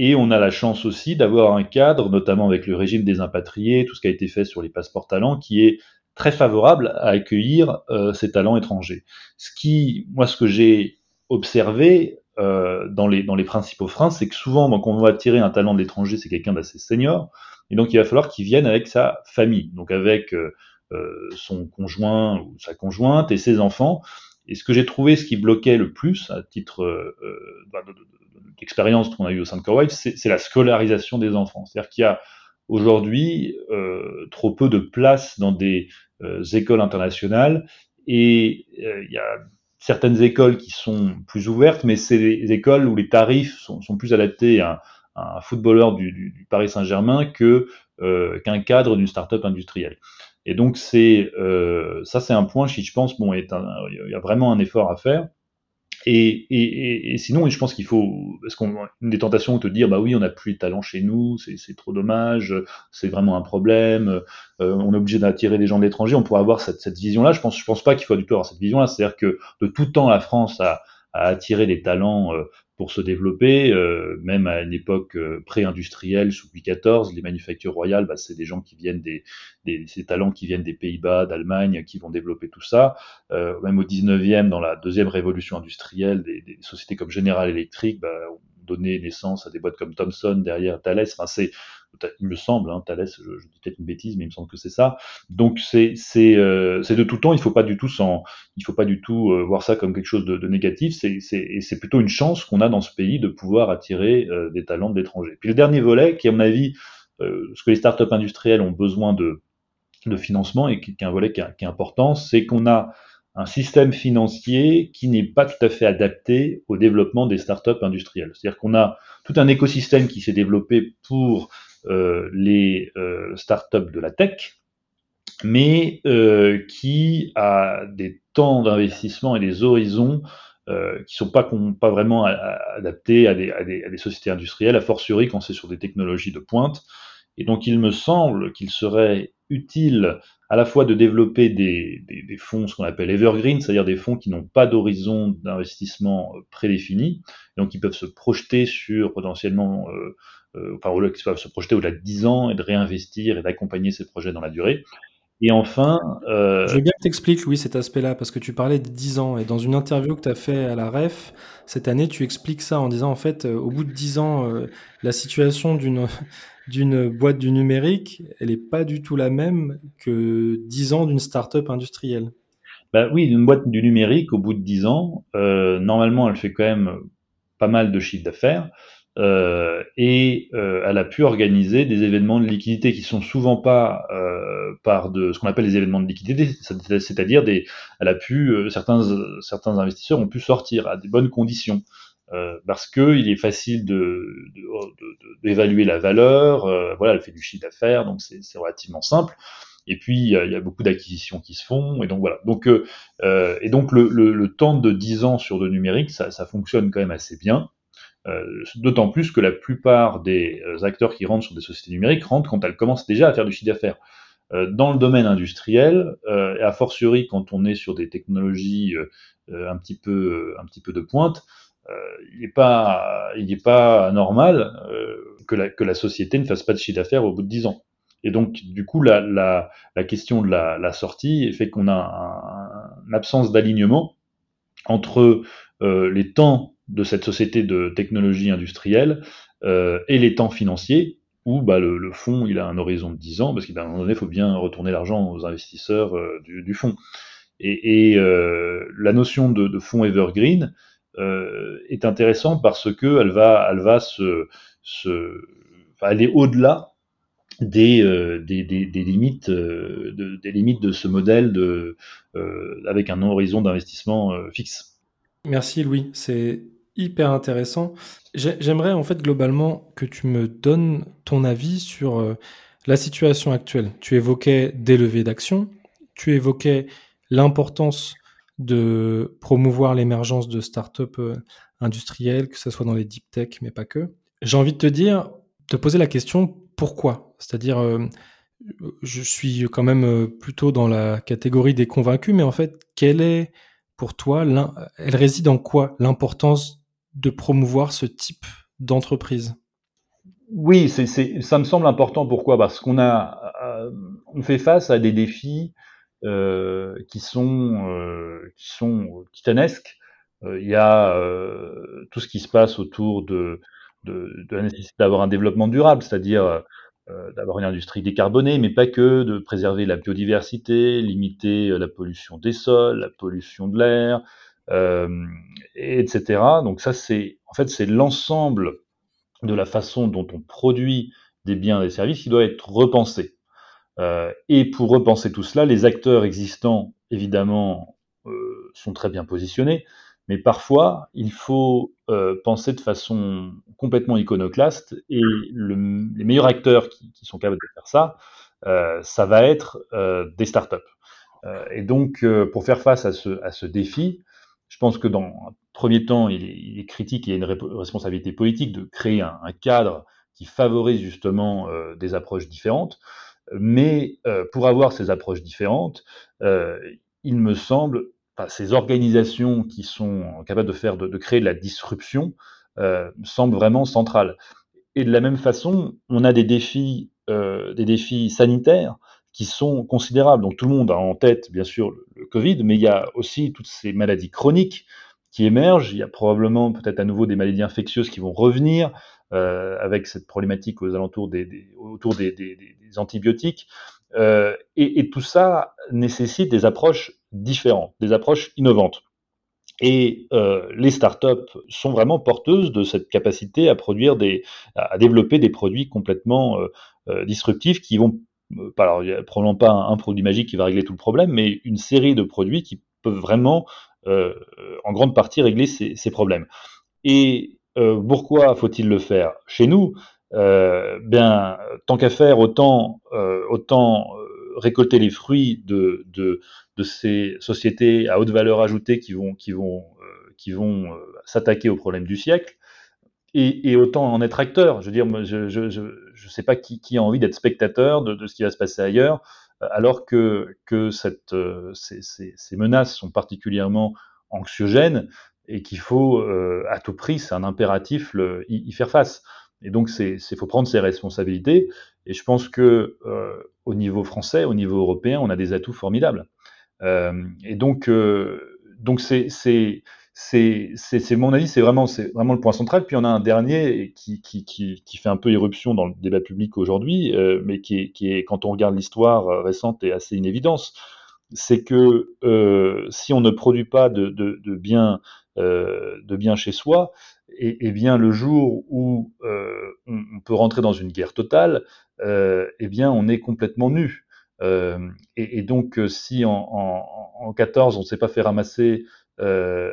[SPEAKER 2] Et on a la chance aussi d'avoir un cadre, notamment avec le régime des impatriés, tout ce qui a été fait sur les passeports talents, qui est très favorable à accueillir euh, ces talents étrangers. Ce qui, moi, ce que j'ai observé euh, dans, les, dans les principaux freins, c'est que souvent, quand on va attirer un talent de l'étranger, c'est quelqu'un d'assez senior, et donc il va falloir qu'il vienne avec sa famille, donc avec euh, euh son conjoint ou sa conjointe et ses enfants. Et ce que j'ai trouvé, ce qui bloquait le plus, à titre euh, bah, d'expérience qu'on a eu au sein de CoreWave, c'est la scolarisation des enfants. C'est-à-dire qu'il y a aujourd'hui euh, trop peu de place dans des euh, écoles internationales et euh, il y a certaines écoles qui sont plus ouvertes, mais c'est des écoles où les tarifs sont, plus adaptés à, un footballeur du, Paris Saint-Germain que euh, qu'un cadre d'une start-up industrielle. Et donc c'est euh, ça, c'est un point qui, je pense, bon, il y a vraiment un effort à faire. Et, et, et, sinon, je pense qu'il faut, parce qu'on des tentations de te dire, bah oui, on n'a plus de talent chez nous, c'est trop dommage, c'est vraiment un problème, euh, on est obligé d'attirer des gens de l'étranger. On pourrait avoir cette, cette vision-là. Je pense, je pense pas qu'il faut du tout avoir cette vision-là. C'est-à-dire que de tout temps, la France a, a attiré des talents euh, pour se développer, euh, même à une époque euh, pré-industrielle sous Louis XIV, les manufactures royales, bah, c'est des gens qui viennent des, des ces talents qui viennent des Pays-Bas, d'Allemagne, qui vont développer tout ça. Euh, même au 19e, dans la deuxième révolution industrielle, des, des sociétés comme General Electric bah, ont donné naissance à des boîtes comme Thomson derrière Thales. Enfin, c'est il me semble, hein, Thalès, je, je dis peut-être une bêtise, mais il me semble que c'est ça. Donc c'est c'est euh, de tout temps. Il faut pas du tout sans, il faut pas du tout euh, voir ça comme quelque chose de, de négatif. C'est et c'est plutôt une chance qu'on a dans ce pays de pouvoir attirer euh, des talents de l'étranger. Puis le dernier volet, qui à mon avis, euh, ce que les startups industrielles ont besoin de de financement et qui, qui est un volet qui, qui est important, c'est qu'on a un système financier qui n'est pas tout à fait adapté au développement des startups industrielles. C'est-à-dire qu'on a tout un écosystème qui s'est développé pour les euh, startups de la tech, mais euh, qui a des temps d'investissement et des horizons euh, qui sont pas, pas vraiment adaptés à des, à, des, sociétés industrielles, a fortiori quand c'est sur des technologies de pointe. Et donc il me semble qu'il serait utile à la fois de développer des, des, fonds, ce qu'on appelle evergreen, c'est-à-dire des fonds qui n'ont pas d'horizon d'investissement prédéfini, donc qui peuvent se projeter sur potentiellement euh, euh, enfin, qui peuvent se projeter au-delà de 10 ans et de réinvestir et d'accompagner ces projets dans la durée. Et enfin.
[SPEAKER 1] Euh... Je veux bien que tu expliques, Louis, cet aspect-là, parce que tu parlais de 10 ans. Et dans une interview que tu as fait à la REF, cette année, tu expliques ça en disant, en fait, euh, au bout de 10 ans, euh, la situation d'une. d'une boîte du numérique, elle n'est pas du tout la même que 10 ans d'une start-up industrielle.
[SPEAKER 2] Bah oui, une boîte du numérique, au bout de 10 ans, normalement, elle fait quand même pas mal de chiffre d'affaires. Euh, et euh, elle a pu organiser des événements de liquidité qui sont souvent pas euh, par de ce qu'on appelle les événements de liquidité, c'est-à-dire des, elle a pu euh, certains certains investisseurs ont pu sortir à des bonnes conditions euh, parce que il est facile de d'évaluer la valeur, voilà, elle fait du chiffre d'affaires, donc c'est relativement simple. Et puis il y a, il y a beaucoup d'acquisitions qui se font, et donc voilà. Donc et donc le, le, le, temps de 10 ans sur le numérique, ça, ça fonctionne quand même assez bien. Euh, d'autant plus que la plupart des euh, acteurs qui rentrent sur des sociétés numériques rentrent quand elles commencent déjà à faire du chiffre d'affaires. Euh, dans le domaine industriel, et a fortiori quand on est sur des technologies un petit peu un petit peu de pointe, il n'est pas pas normal que la que la société ne fasse pas de chiffre d'affaires au bout de 10 ans. Et donc, du coup, la, la, la question de la, la sortie fait qu'on a un, une absence d'alignement entre euh, les temps de cette société de technologie industrielle euh, et les temps financiers où bah, le, fonds il a un horizon de 10 ans parce qu'à un moment donné il faut bien retourner l'argent aux investisseurs euh, du, fonds et, euh, la notion de, fonds evergreen est intéressante parce que elle va elle va se, aller au-delà des, des, des, des, limites de, des limites de ce modèle de avec un horizon d'investissement fixe.
[SPEAKER 1] Merci Louis, c'est hyper intéressant. J'aimerais en fait globalement que tu me donnes ton avis sur euh, la situation actuelle. Tu évoquais des levées d'action, tu évoquais l'importance de promouvoir l'émergence de startups industrielles, que ce soit dans les deep tech, mais pas que. J'ai envie de te dire, te poser la question pourquoi? C'est-à-dire, je suis quand même plutôt dans la catégorie des convaincus, mais en fait, quelle est pour toi, elle réside en quoi? L'importance de promouvoir ce type d'entreprise?
[SPEAKER 2] Oui, ça me semble important. Pourquoi? Parce qu'on a, euh, on fait face à des défis euh, qui sont euh, qui sont titanesques. Il y a tout ce qui se passe autour de, de, la nécessité d'avoir un développement durable, c'est-à-dire d'avoir une industrie décarbonée, mais pas que, de préserver la biodiversité, limiter la pollution des sols, la pollution de l'air, etc. Donc ça, c'est en fait c'est l'ensemble de la façon dont on produit des biens et des services qui doit être repensé. Euh, et pour repenser tout cela, les acteurs existants, évidemment, euh, sont très bien positionnés, mais parfois, il faut euh, penser de façon complètement iconoclaste, et le, les meilleurs acteurs qui, sont capables de faire ça, euh, ça va être euh, des startups. Euh, et donc, euh, pour faire face à ce, à ce, défi, je pense que dans un premier temps, il est, il est critique, il y a une responsabilité politique de créer un, cadre qui favorise justement euh, des approches différentes. Mais pour avoir ces approches différentes, il me semble ces organisations qui sont capables de faire, de, créer de la disruption, euh, semblent vraiment centrales. Et de la même façon, on a euh, des défis sanitaires qui sont considérables. Donc tout le monde a en tête, bien sûr, le, Covid, mais il y a aussi toutes ces maladies chroniques qui émergent. Il y a probablement peut-être à nouveau des maladies infectieuses qui vont revenir euh, avec cette problématique aux alentours des, des autour des, des, des antibiotiques. Euh, et, et, tout ça nécessite des approches différentes, des approches innovantes. Et euh, les startups sont vraiment porteuses de cette capacité à produire des, à développer des produits complètement euh, euh disruptifs qui vont, alors il n'y a probablement pas un, produit magique qui va régler tout le problème, mais une série de produits qui peuvent vraiment, euh, en grande partie, régler ces, problèmes. Et pourquoi faut-il le faire chez nous? Euh, bien, tant qu'à faire, autant, euh, autant récolter les fruits de, de, de, ces sociétés à haute valeur ajoutée qui vont, qui vont, euh, qui vont s'attaquer aux problèmes du siècle. Et, et, autant en être acteur. Je veux dire, je je, je, je sais pas qui, qui, a envie d'être spectateur de, de, ce qui va se passer ailleurs, alors que, que cette, ces, ces, ces, menaces sont particulièrement anxiogènes et qu'il faut euh, à tout prix, c'est un impératif, le, y, y, faire face. Et donc, c'est faut prendre ses responsabilités. Et je pense que euh, au niveau français, au niveau européen, on a des atouts formidables. Euh, et donc, euh, donc c'est c'est mon avis, c'est vraiment vraiment le point central. Puis on a un dernier qui, qui, qui, qui fait un peu éruption dans le débat public aujourd'hui, euh, mais qui est, qui est quand on regarde l'histoire récente est assez une. C'est que euh, si on ne produit pas de, de, de biens euh, biens chez soi, et, et, bien le jour où euh, on, peut rentrer dans une guerre totale, euh, eh bien on est complètement nu. Euh, et, et, donc si en, en, en 14 on ne s'est pas fait ramasser, euh,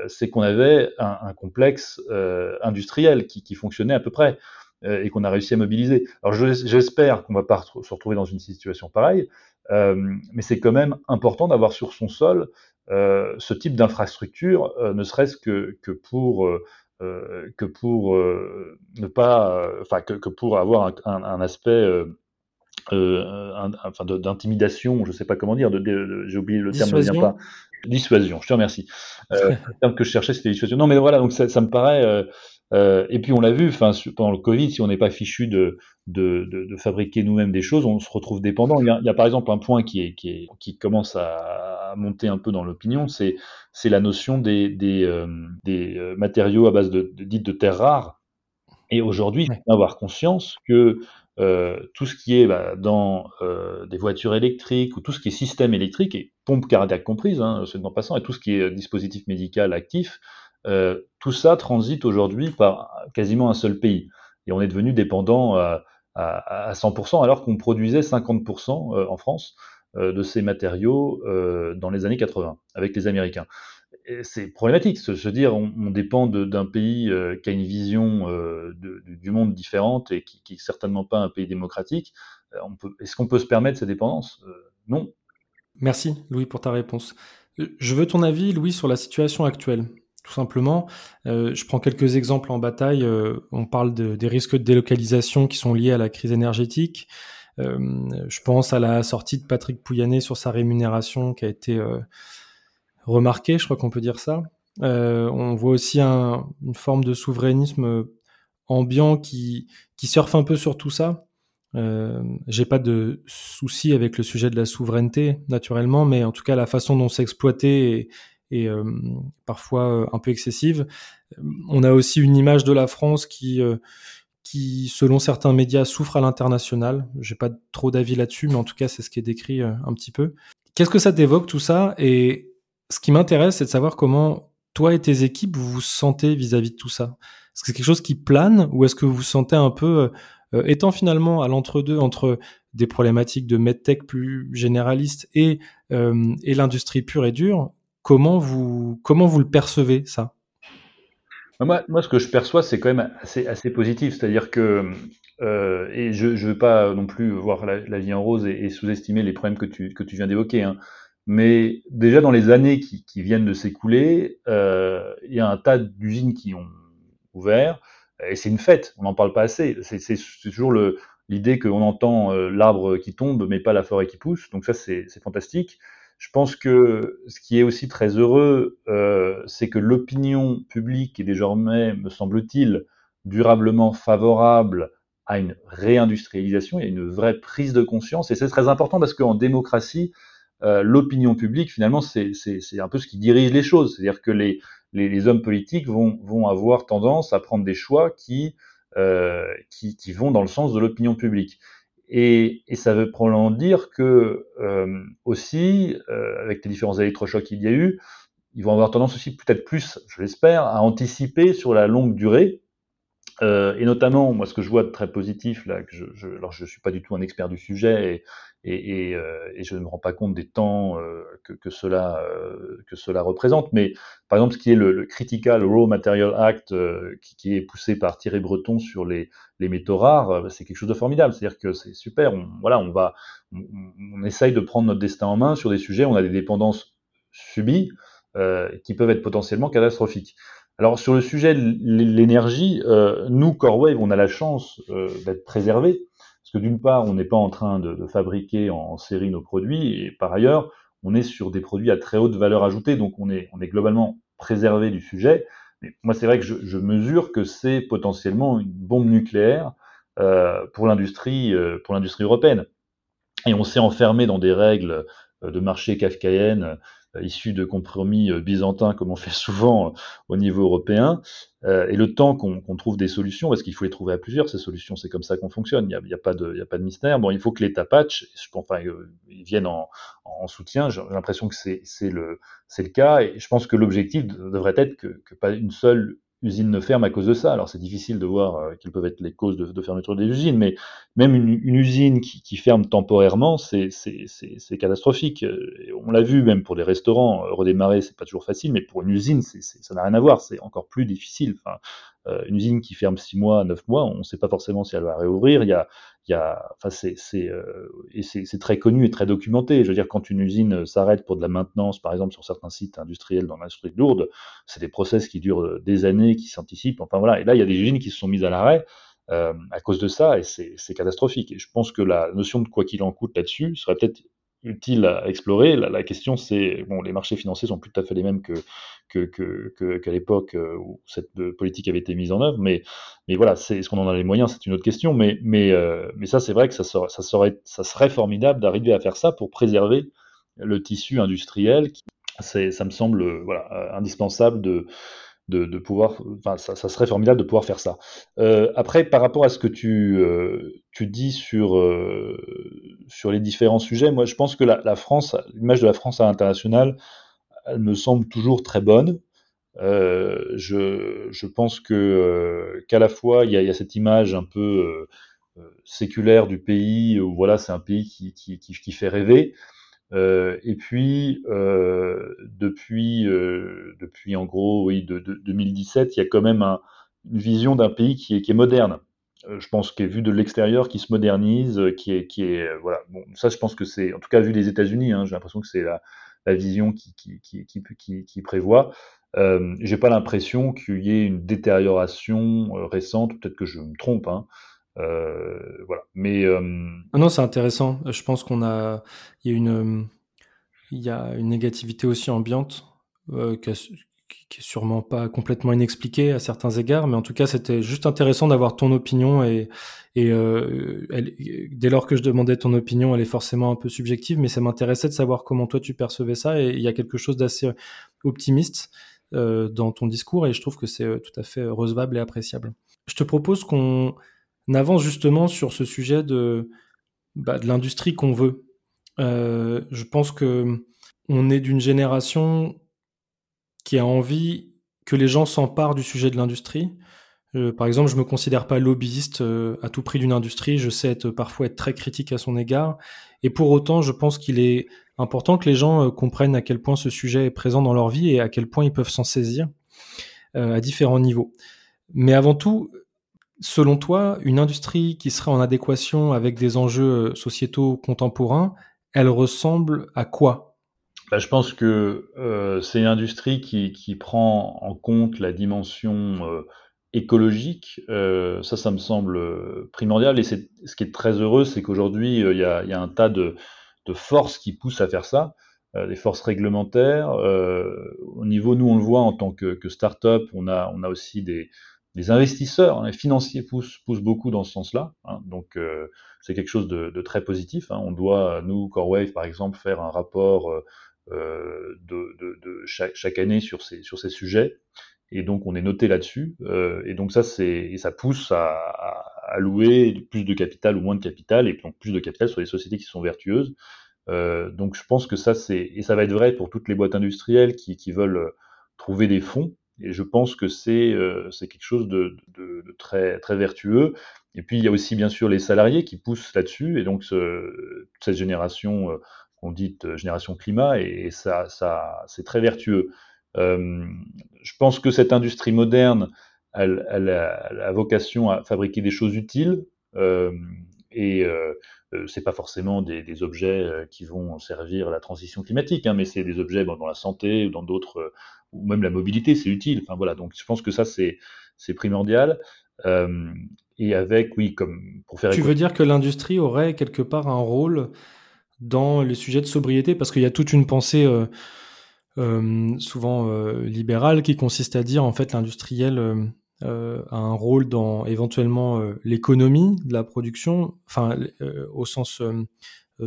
[SPEAKER 2] c'est qu'on avait un, complexe euh, industriel qui, fonctionnait à peu près euh, et qu'on a réussi à mobiliser. Alors j'espère qu'on va pas se retrouver dans une situation pareille, mais c'est quand même important d'avoir sur son sol ce type d'infrastructure, ne serait-ce que, que pour euh, que pour euh, ne pas, euh, enfin que, pour avoir un aspect euh, enfin d'intimidation, je sais pas comment dire, de, de, de j'ai oublié le terme, ne vient pas. Dissuasion, je te remercie. Euh, le terme que je cherchais, c'était dissuasion. Non, mais voilà, donc ça, ça me paraît. Euh, et puis on l'a vu, enfin pendant le Covid, si on n'est pas fichu de, de, de, de fabriquer nous-mêmes des choses, on se retrouve dépendant. Il y, a, il y a, par exemple un point qui, est, qui, est, qui commence à, monter un peu dans l'opinion, c'est la notion des, des, euh, des euh, matériaux à base de, de dites de terres rares. Et aujourd'hui, il faut avoir conscience que euh, tout ce qui est bah, dans euh, des voitures électriques ou tout ce qui est système électrique, et pompe cardiaque comprise, hein, c'est en passant, et tout ce qui est dispositif médical actif, euh, tout ça transite aujourd'hui par quasiment un seul pays. Et on est devenu dépendant à, à, à 100%, alors qu'on produisait 50% euh, en France euh, de ces matériaux euh, dans les années 80 avec les Américains. C'est problématique, se, se dire on, on dépend d'un pays euh, qui a une vision de, du monde différente et qui, qui est certainement pas un pays démocratique. Est-ce qu'on peut se permettre cette dépendance? Non.
[SPEAKER 1] Merci Louis pour ta réponse. Je veux ton avis, Louis, sur la situation actuelle. Tout simplement, je prends quelques exemples en bataille. on parle des risques de délocalisation qui sont liés à la crise énergétique. je pense à la sortie de Patrick Pouyanné sur sa rémunération qui a été remarquée, je crois qu'on peut dire ça. on voit aussi une forme de souverainisme ambiant qui, qui surfe un peu sur tout ça. Euh, j'ai pas de souci avec le sujet de la souveraineté, naturellement, mais en tout cas, la façon dont c'est exploité est, euh, parfois euh, un peu excessive. On a aussi une image de la France qui, euh, qui selon certains médias, souffre à l'international. J'ai pas trop d'avis là-dessus, mais en tout cas, c'est ce qui est décrit un petit peu. Qu'est-ce que ça t'évoque tout ça? Et ce qui m'intéresse, c'est de savoir comment toi et tes équipes vous vous sentez vis-à-vis de tout ça. Est-ce que c'est quelque chose qui plane ou est-ce que vous vous sentez un peu euh, étant finalement à l'entre-deux entre des problématiques de medtech plus généralistes et, euh, et l'industrie pure et dure, comment vous, comment vous le percevez ça?
[SPEAKER 2] Moi, moi, ce que je perçois, c'est quand même assez, assez positif. C'est-à-dire que, euh, et je ne veux pas non plus voir la, vie en rose et, sous-estimer les problèmes que tu, que tu viens d'évoquer. Hein. Mais déjà dans les années qui, qui viennent de s'écouler, euh, il y a un tas d'usines qui ont ouvert, et c'est une fête, on n'en parle pas assez. C'est toujours l'idée qu'on entend euh, l'arbre qui tombe, mais pas la forêt qui pousse. Donc ça, c'est fantastique. Je pense que ce qui est aussi très heureux, euh, c'est que l'opinion publique est désormais, me semble-t-il, durablement favorable à une réindustrialisation, il y a une vraie prise de conscience, et c'est très important parce qu'en démocratie, euh, l'opinion publique, finalement, c'est un peu ce qui dirige les choses. C'est-à-dire que les, hommes politiques vont, avoir tendance à prendre des choix qui, euh, qui, vont dans le sens de l'opinion publique. Et, ça veut probablement dire que euh, aussi, avec les différents électrochocs qu'il y a eu, ils vont avoir tendance aussi peut-être plus, je l'espère, à anticiper sur la longue durée euh, et notamment, moi, ce que je vois de très positif, là, que je, je alors je suis pas du tout un expert du sujet et, et, et, euh, et je ne me rends pas compte des temps euh, que, que, cela, euh, que cela représente, mais par exemple, ce qui est le, le Critical Raw Material Act, euh, qui, qui, est poussé par Thierry Breton sur les, les métaux rares, c'est quelque chose de formidable. C'est-à-dire que c'est super. On, voilà, on va, on, on, essaye de prendre notre destin en main sur des sujets. On a des dépendances subies qui peuvent être potentiellement catastrophiques. Alors sur le sujet de l'énergie, euh, nous, Corewave, on a la chance euh, d'être préservés, parce que d'une part, on n'est pas en train de, fabriquer en, série nos produits, et par ailleurs, on est sur des produits à très haute valeur ajoutée, donc on est, globalement préservé du sujet. Mais moi, c'est vrai que je, mesure que c'est potentiellement une bombe nucléaire euh, pour l'industrie, pour l'industrie européenne. Et on s'est enfermé dans des règles de marché kafkaïennes issus de compromis euh, byzantins, comme on fait souvent euh, au niveau européen, et le temps qu'on trouve des solutions, parce qu'il faut les trouver à plusieurs, ces solutions, c'est comme ça qu'on fonctionne, il n'y a, a, a pas de mystère. Bon, il faut que je pense, enfin, ils viennent en, en soutien, j'ai l'impression que c'est le, le cas, et je pense que l'objectif devrait être que, que pas une seule usines ne ferment à cause de ça. Alors c'est difficile de voir euh, quelles peuvent être les causes de, fermeture des usines, mais même une, usine qui, ferme temporairement, c'est catastrophique. Et on l'a vu même pour des restaurants, euh, redémarrer c'est pas toujours facile, mais pour une usine, ça n'a rien à voir, c'est encore plus difficile. Euh, une usine qui ferme six mois, neuf mois, on ne sait pas forcément si elle va réouvrir. Il y a, il y a, enfin c'est c'est euh, et c'est très connu et très documenté. Je veux dire, quand une usine s'arrête pour de la maintenance, par exemple sur certains sites industriels dans l'industrie lourde, c'est des process qui durent des années, qui s'anticipent. Enfin voilà. Et là, il y a des usines qui se sont mises à l'arrêt. Euh, à cause de ça, et c'est catastrophique. Et je pense que la notion de quoi qu'il en coûte là-dessus serait peut-être utile à explorer. La, question, c'est bon, les marchés financiers sont plus tout à fait les mêmes que qu'à que, que, qu'à l'époque euh, où cette euh, politique avait été mise en œuvre, mais mais voilà, c'est est-ce qu'on en a les moyens, c'est une autre question. Mais mais euh, mais ça, c'est vrai que ça serait, ça serait ça serait formidable d'arriver à faire ça pour préserver le tissu industriel. C'est ça me semble voilà indispensable de de, pouvoir, enfin, ça, serait formidable de pouvoir faire ça. Euh, après, par rapport à ce que tu, euh, tu dis sur, euh, sur les différents sujets, moi, je pense que la, France, l'image de la France à l'international, elle me semble toujours très bonne. Je, je, pense que qu'à la fois il y, a, cette image un peu séculaire du pays où voilà c'est un pays qui, qui fait rêver euh, et puis, euh, depuis, euh, depuis en gros, oui, de, de, 2017, il y a quand même un, une vision d'un pays qui est, qui est moderne. Euh, je pense qu'est vu de l'extérieur, qui se modernise, qui est, qui est, voilà. Bon, ça, je pense que c'est, en tout cas, vu les États-Unis, hein, j'ai l'impression que c'est la, la vision qui, qui, qui, qui, qui prévoit. Euh, j'ai pas l'impression qu'il y ait une détérioration euh, récente. Peut-être que je me trompe. Hein. Euh, voilà. Mais euh,
[SPEAKER 1] ah non, c'est intéressant. Je pense qu'on a, il y a une, il y a une négativité aussi ambiante euh, qui, qui, est sûrement pas complètement inexpliquée à certains égards, mais en tout cas, c'était juste intéressant d'avoir ton opinion et, et dès lors que je demandais ton opinion, elle est forcément un peu subjective, mais ça m'intéressait de savoir comment toi tu percevais ça et il y a quelque chose d'assez optimiste dans ton discours et je trouve que c'est tout à fait recevable et appréciable. Je te propose qu'on avance justement sur ce sujet de, bah, de l'industrie qu'on veut. Euh, je pense que on est d'une génération qui a envie que les gens s'emparent du sujet de l'industrie. Euh, par exemple, je me considère pas lobbyiste euh, à tout prix d'une industrie. Je sais être, parfois être très critique à son égard. Et pour autant, je pense qu'il est important que les gens comprennent à quel point ce sujet est présent dans leur vie et à quel point ils peuvent s'en saisir à différents niveaux. Mais avant tout, selon toi, une industrie qui serait en adéquation avec des enjeux sociétaux contemporains, elle ressemble à quoi?
[SPEAKER 2] Bah, je pense que euh, c'est une industrie qui, qui, prend en compte la dimension euh, écologique. Euh, ça, ça me semble primordial. Et ce qui est très heureux, c'est qu'aujourd'hui, il y, y, a un tas de, de, forces qui poussent à faire ça, des forces réglementaires. au niveau, nous, on le voit en tant que, que start-up, on a, on a aussi des, des investisseurs, les financiers poussent, beaucoup dans ce sens-là. Hein, donc, c'est quelque chose de, très positif. Hein. On doit, nous, CoreWave, par exemple, faire un rapport euh, de chaque, année sur ces, sujets. Et donc, on est noté là-dessus. Euh, et donc, ça, c'est, ça pousse à, à, allouer plus de capital ou moins de capital, et donc plus de capital sur les sociétés qui sont vertueuses. Euh, donc, je pense que ça, c'est, et ça va être vrai pour toutes les boîtes industrielles qui veulent trouver des fonds. Et je pense que c'est, euh, quelque chose de, de, de, très, très vertueux. Et puis, il y a aussi, bien sûr, les salariés qui poussent là-dessus. Et donc, ce, cette génération euh, qu'on dit génération climat, et, ça, ça c'est très vertueux. Euh, je pense que cette industrie moderne, elle, elle, a, elle, a, vocation à fabriquer des choses utiles, euh, et euh, euh c'est pas forcément des, des, objets euh, qui vont servir à la transition climatique, hein, mais c'est des objets bon, dans la santé ou dans d'autres, ou même la mobilité, c'est utile. Enfin voilà, donc je pense que ça c'est primordial. Euh, et avec, oui, comme pour faire.
[SPEAKER 1] Tu veux dire que l'industrie aurait quelque part un rôle dans les sujets de sobriété, parce qu'il y a toute une pensée euh, euh, souvent euh, libérale qui consiste à dire en fait l'industriel euh, euh, a un rôle dans éventuellement l'économie de la production, enfin au sens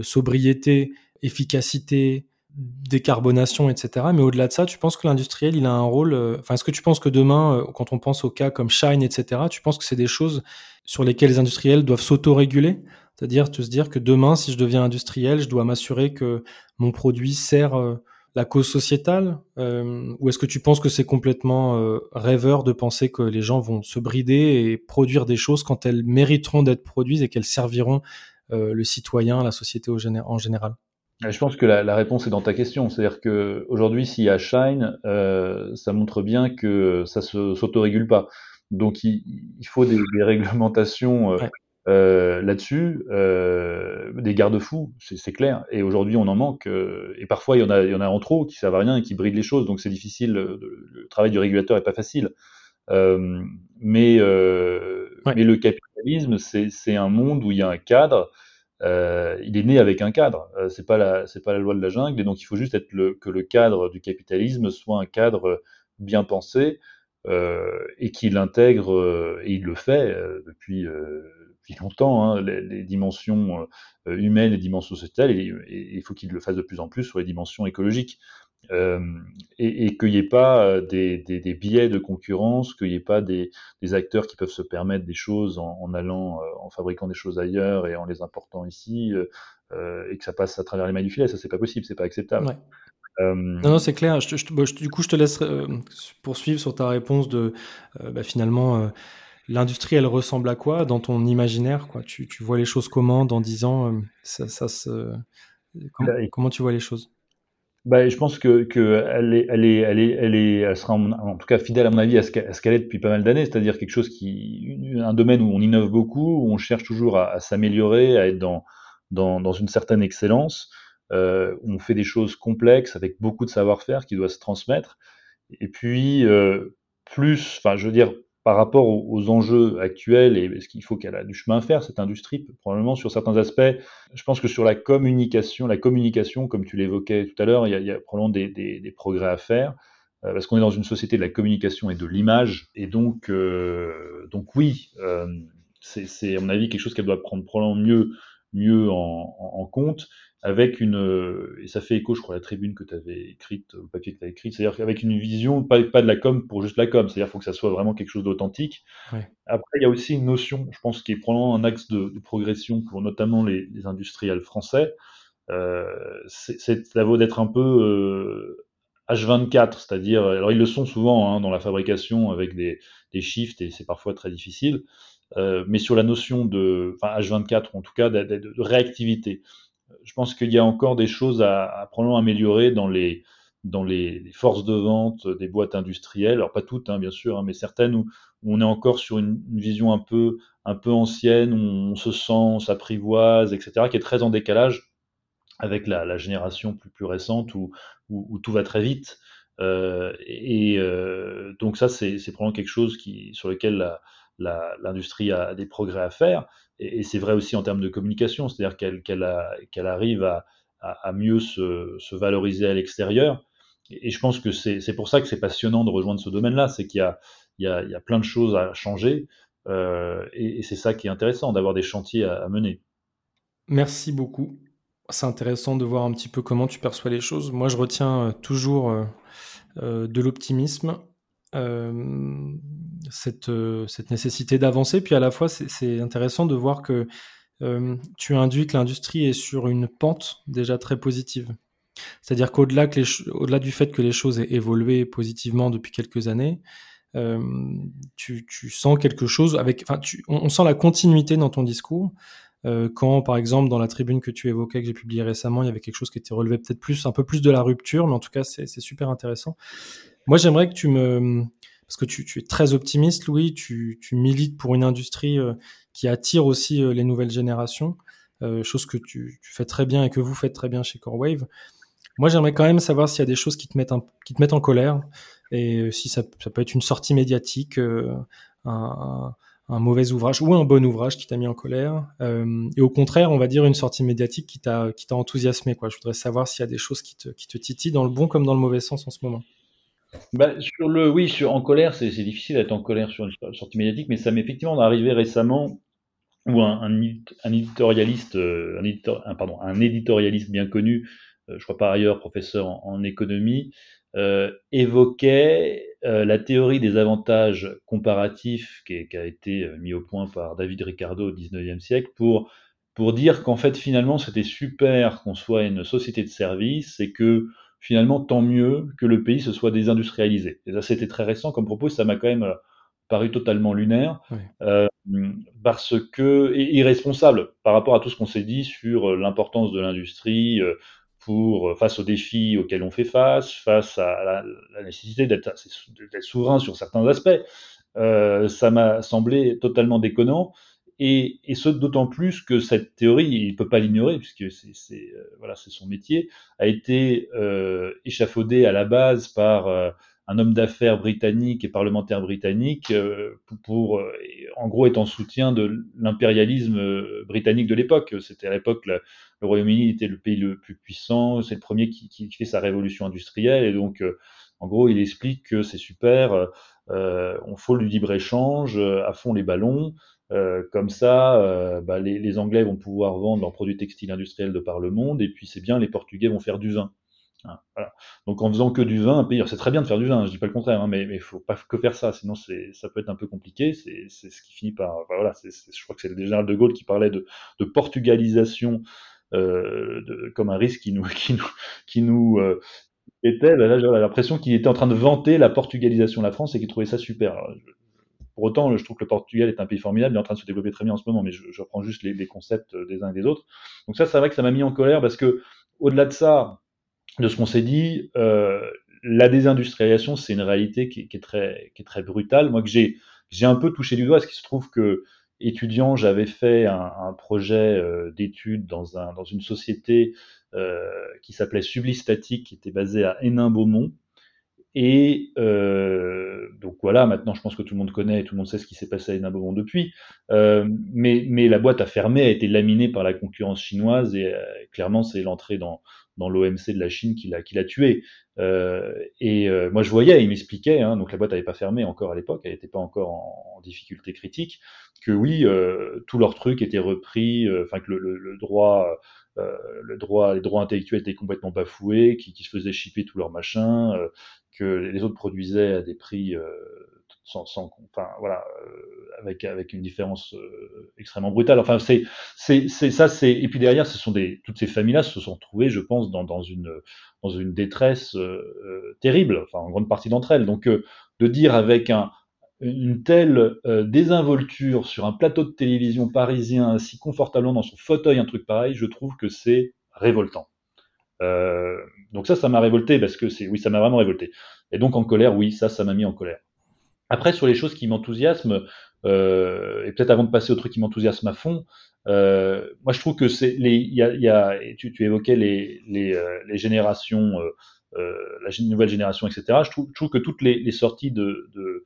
[SPEAKER 1] sobriété, efficacité, décarbonation, etc. Mais au-delà de ça, tu penses que l'industriel, il a un rôle. Enfin, est-ce que tu penses que demain, quand on pense aux cas comme Shine, etc., tu penses que c'est des choses sur lesquelles les industriels doivent s'auto-réguler? C'est-à-dire te se dire que demain, si je deviens industriel, je dois m'assurer que mon produit sert euh, la cause sociétale euh, Ou est-ce que tu penses que c'est complètement euh, rêveur de penser que les gens vont se brider et produire des choses quand elles mériteront d'être produites et qu'elles serviront euh, le citoyen, la société au géné en général?
[SPEAKER 2] Je pense que la, la, réponse est dans ta question. C'est-à-dire que aujourd'hui, s'il y a Shine, ça montre bien que ça se s'autorégule pas. Donc, il, il faut des, des réglementations ouais. Euh, là-dessus, euh, des garde-fous, c'est clair. Et aujourd'hui, on en manque. Euh, et parfois, il y en a, il y en a en trop qui servent à rien et qui brident les choses. Donc, c'est difficile. Le, le, travail du régulateur est pas facile. Mais, ouais. mais le capitalisme, c'est un monde où il y a un cadre. il est né avec un cadre. c'est pas la, c'est pas la loi de la jungle. Et donc, il faut juste être le, que le cadre du capitalisme soit un cadre bien pensé. et qu'il intègre, et il le fait depuis depuis longtemps, hein, les, les, dimensions euh, humaines, les dimensions sociétales, et, il faut qu'il le fasse de plus en plus sur les dimensions écologiques. Euh, et, et qu'il n'y ait pas euh, des, des, des, biais de concurrence, qu'il n'y ait pas des, des, acteurs qui peuvent se permettre des choses en, en allant, euh, en fabriquant des choses ailleurs et en les important ici, euh, et que ça passe à travers les mailles du filet. Ça, c'est pas possible, c'est pas acceptable.
[SPEAKER 1] Ouais. Euh... Non, non, c'est clair. Je, je, je, du coup, je te laisse poursuivre sur ta réponse de bah, finalement L'industrie, elle ressemble à quoi dans ton imaginaire quoi? Tu, tu, vois les choses comment dans 10 ans euh, ça, ça se... comment, bah, comment, tu vois les choses?
[SPEAKER 2] Bah, je pense que, que elle, est, elle, est, elle, est, elle, est, elle sera en, en, tout cas fidèle à mon avis à ce qu'elle est depuis pas mal d'années, c'est-à-dire quelque chose qui, un domaine où on innove beaucoup, où on cherche toujours à, à s'améliorer, à être dans, dans, dans, une certaine excellence. on fait des choses complexes avec beaucoup de savoir-faire qui doit se transmettre. Et puis, plus, enfin, je veux dire, par rapport aux, enjeux actuels et ce qu'il faut qu'elle a du chemin à faire, cette industrie, probablement sur certains aspects. Je pense que sur la communication, la communication, comme tu l'évoquais tout à l'heure, il, y a probablement des, progrès à faire. Euh, parce qu'on est dans une société de la communication et de l'image, et donc, euh, donc oui, euh, c'est à mon avis quelque chose qu'elle doit prendre probablement mieux, mieux en compte avec une, euh, et ça fait écho, je crois, à la tribune que tu avais écrite, le papier que tu as écrit, c'est-à-dire qu'avec une vision, pas, pas de la com pour juste la com, c'est-à-dire qu'il faut que ça soit vraiment quelque chose d'authentique. Après, il y a aussi une notion, je pense, qui est probablement un axe de, progression pour notamment les, les industriels français, euh, c'est d'être un peu euh, H24, c'est-à-dire, alors ils le sont souvent hein, dans la fabrication avec des, des shifts et c'est parfois très difficile, euh, mais sur la notion de, enfin H24, ou en tout cas de, réactivité je pense qu'il y a encore des choses à, à probablement améliorer dans les dans les, forces de vente des boîtes industrielles. Alors pas toutes, hein, bien sûr, hein, mais certaines où, on est encore sur une, vision un peu un peu ancienne, où on se sent, on s'apprivoise, etc., qui est très en décalage avec la, génération plus plus récente où, où, où, tout va très vite. Euh, et euh, donc ça, c'est probablement quelque chose qui sur lequel la, l'industrie a des progrès à faire. Et, c'est vrai aussi en termes de communication, c'est-à-dire qu'elle arrive à, mieux se, se, valoriser à l'extérieur. Et, je pense que c'est pour ça que c'est passionnant de rejoindre ce domaine-là, c'est qu'il y, a plein de choses à changer. Euh, et, c'est ça qui est intéressant, d'avoir des chantiers à, mener.
[SPEAKER 1] Merci beaucoup. C'est intéressant de voir un petit peu comment tu perçois les choses. Moi, je retiens euh, toujours euh, de l'optimisme euh, cette, euh, cette, nécessité d'avancer. Puis à la fois, c'est intéressant de voir que euh, tu induis que l'industrie est sur une pente déjà très positive. C'est-à-dire qu'au-delà au -delà du fait que les choses aient évolué positivement depuis quelques années, euh, tu, tu, sens quelque chose avec, enfin, on, on, sent la continuité dans ton discours. Euh, quand, par exemple, dans la tribune que tu évoquais, que j'ai publié récemment, il y avait quelque chose qui était relevé peut-être plus, un peu plus de la rupture, mais en tout cas, c'est super intéressant. Moi, j'aimerais que tu me, parce que tu, tu es très optimiste, Louis, tu, tu, milites pour une industrie euh, qui attire aussi euh, les nouvelles générations, euh, chose que tu, tu, fais très bien et que vous faites très bien chez CoreWave. Moi, j'aimerais quand même savoir s'il y a des choses qui te mettent, un, qui te mettent en colère et si ça, ça peut être une sortie médiatique, un, un, mauvais ouvrage ou un bon ouvrage qui t'a mis en colère, et au contraire, on va dire une sortie médiatique qui t'a qui t'a enthousiasmé. Quoi. Je voudrais savoir s'il y a des choses qui te, qui te titillent dans le bon comme dans le mauvais sens en ce moment.
[SPEAKER 2] Bah, sur le, oui, en colère, c'est difficile d'être en colère sur une sortie médiatique, mais ça m'est effectivement arrivé récemment où un, éditorialiste, euh, un, éditorialiste bien connu, euh, je crois par ailleurs professeur en, économie, euh, évoquait la théorie des avantages comparatifs qui, qui, a été euh, mis au point par David Ricardo au 19e siècle pour, pour dire qu'en fait finalement c'était super qu'on soit une société de services et que finalement, tant mieux que le pays se soit désindustrialisé. Et ça, c'était très récent comme propos, ça m'a quand même euh, paru totalement lunaire, oui. euh, parce que, et irresponsable par rapport à tout ce qu'on s'est dit sur euh, l'importance de l'industrie pour, face aux défis auxquels on fait face, face à la, la nécessité d'être souverain sur certains aspects. Euh, ça m'a semblé totalement déconnant. Et, et ce d'autant plus que cette théorie, il ne peut pas l'ignorer, puisque c'est euh, voilà, son métier, a été euh, échafaudée à la base par euh, un homme d'affaires britannique et parlementaire britannique, euh, pour, pour en gros, être en soutien de l'impérialisme britannique de l'époque. C'était à l'époque, le Royaume-Uni était le pays le plus puissant, c'est le premier qui, qui, fait sa révolution industrielle, et donc, en gros, il explique que c'est super, on faut le libre-échange, à fond les ballons, euh, comme ça, euh, bah, les, les, Anglais vont pouvoir vendre leurs produits textiles industriels de par le monde, et puis c'est bien, les Portugais vont faire du vin. Hein, voilà. Donc en faisant que du vin, un pays, c'est très bien de faire du vin, je dis pas le contraire, hein, mais il faut pas que faire ça, sinon ça peut être un peu compliqué. C'est ce qui finit par, voilà, c est, je crois que c'est le général de Gaulle qui parlait de, de portugalisation euh, de, comme un risque qui nous, qui nous, qui nous euh, était. Bah, là, j'avais l'impression qu'il était en train de vanter la portugalisation de la France et qu'il trouvait ça super. Pour autant, je trouve que le Portugal est un pays formidable, il est en train de se développer très bien en ce moment, mais je, reprends juste les, concepts des uns et des autres. Donc ça, c'est vrai que ça m'a mis en colère parce que, au-delà de ça, de ce qu'on s'est dit, euh, la désindustrialisation, c'est une réalité qui, est très, qui est très brutale. Moi, que j'ai, j'ai un peu touché du doigt, parce qu'il se trouve que étudiant, j'avais fait un, projet euh, d'études dans, un, dans une société qui s'appelait Sublistatique, qui était basé à Hénin-Beaumont. Et euh, donc voilà, maintenant je pense que tout le monde connaît, tout le monde sait ce qui s'est passé à Hénin-Beaumont depuis. Euh, mais, mais la boîte a fermé, a été laminée par la concurrence chinoise et euh, clairement c'est l'entrée dans, dans l'OMC de la Chine qui l'a, qui tué. Euh, et euh, moi je voyais, il m'expliquait, hein, donc la boîte n'avait pas fermé encore à l'époque, elle n'était pas encore en, difficulté critique, que oui, euh, tout leur truc était repris, enfin que le, le, le droit euh, le droit, les droits intellectuels étaient complètement bafoués, qui, qui se faisaient shipper tout leur machin, euh, que les autres produisaient à des prix euh, sans, sans, enfin voilà, avec avec une différence extrêmement brutale. Enfin c'est c'est ça c'est et puis derrière ce sont des toutes ces familles-là se sont retrouvées, je pense, dans dans une dans une détresse terrible, enfin en grande partie d'entre elles. Donc de dire avec un une telle euh, désinvolture sur un plateau de télévision parisien, si confortablement dans son fauteuil, un truc pareil, je trouve que c'est révoltant. Euh, donc ça, ça m'a révolté parce que c'est, oui, ça m'a vraiment révolté. Et donc en colère, oui, ça, ça m'a mis en colère. Après, sur les choses qui m'enthousiasment, euh, et peut-être avant de passer au truc qui m'enthousiasme à fond, euh, moi je trouve que c'est les, y a, y a tu, tu, évoquais les, les, euh, les générations, euh, la nouvelle génération, etc. Je trouve, je trouve que toutes les, les sorties de, de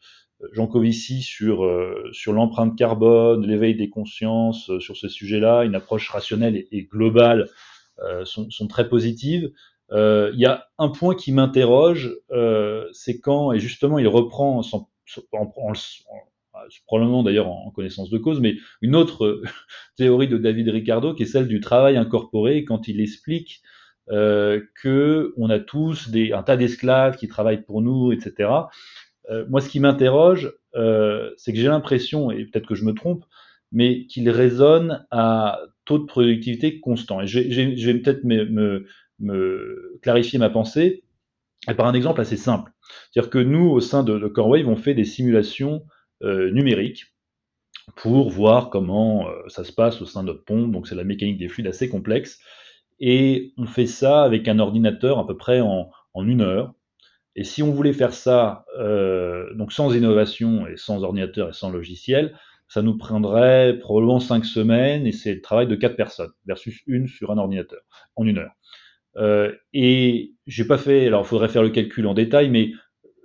[SPEAKER 2] Jean Covici sur, euh, sur l'empreinte carbone, l'éveil des consciences euh, sur ce sujet-là, une approche rationnelle et, globale sont, sont, très positives. Il y a un point qui m'interroge, c'est quand, et justement il reprend, en, en, probablement d'ailleurs en, connaissance de cause, mais une autre théorie de David Ricardo qui est celle du travail incorporé quand il explique euh, que a tous un tas d'esclaves qui travaillent pour nous, etc. Euh, moi, ce qui m'interroge, euh, c'est que j'ai l'impression, et peut-être que je me trompe, mais qu'il résonne à taux de productivité constant. Et je vais, peut-être me, clarifier ma pensée par un exemple assez simple. C'est-à-dire que nous, au sein de, de CoreWave, on fait des simulations euh, numériques pour voir comment euh, ça se passe au sein de notre pompe. Donc c'est la mécanique des fluides assez complexe. Et on fait ça avec un ordinateur à peu près en, en une heure. Et si on voulait faire ça euh, donc sans innovation et sans ordinateur et sans logiciel, ça nous prendrait probablement cinq semaines et c'est le travail de quatre personnes versus une sur un ordinateur en une heure. Euh, et j'ai pas fait, alors il faudrait faire le calcul en détail, mais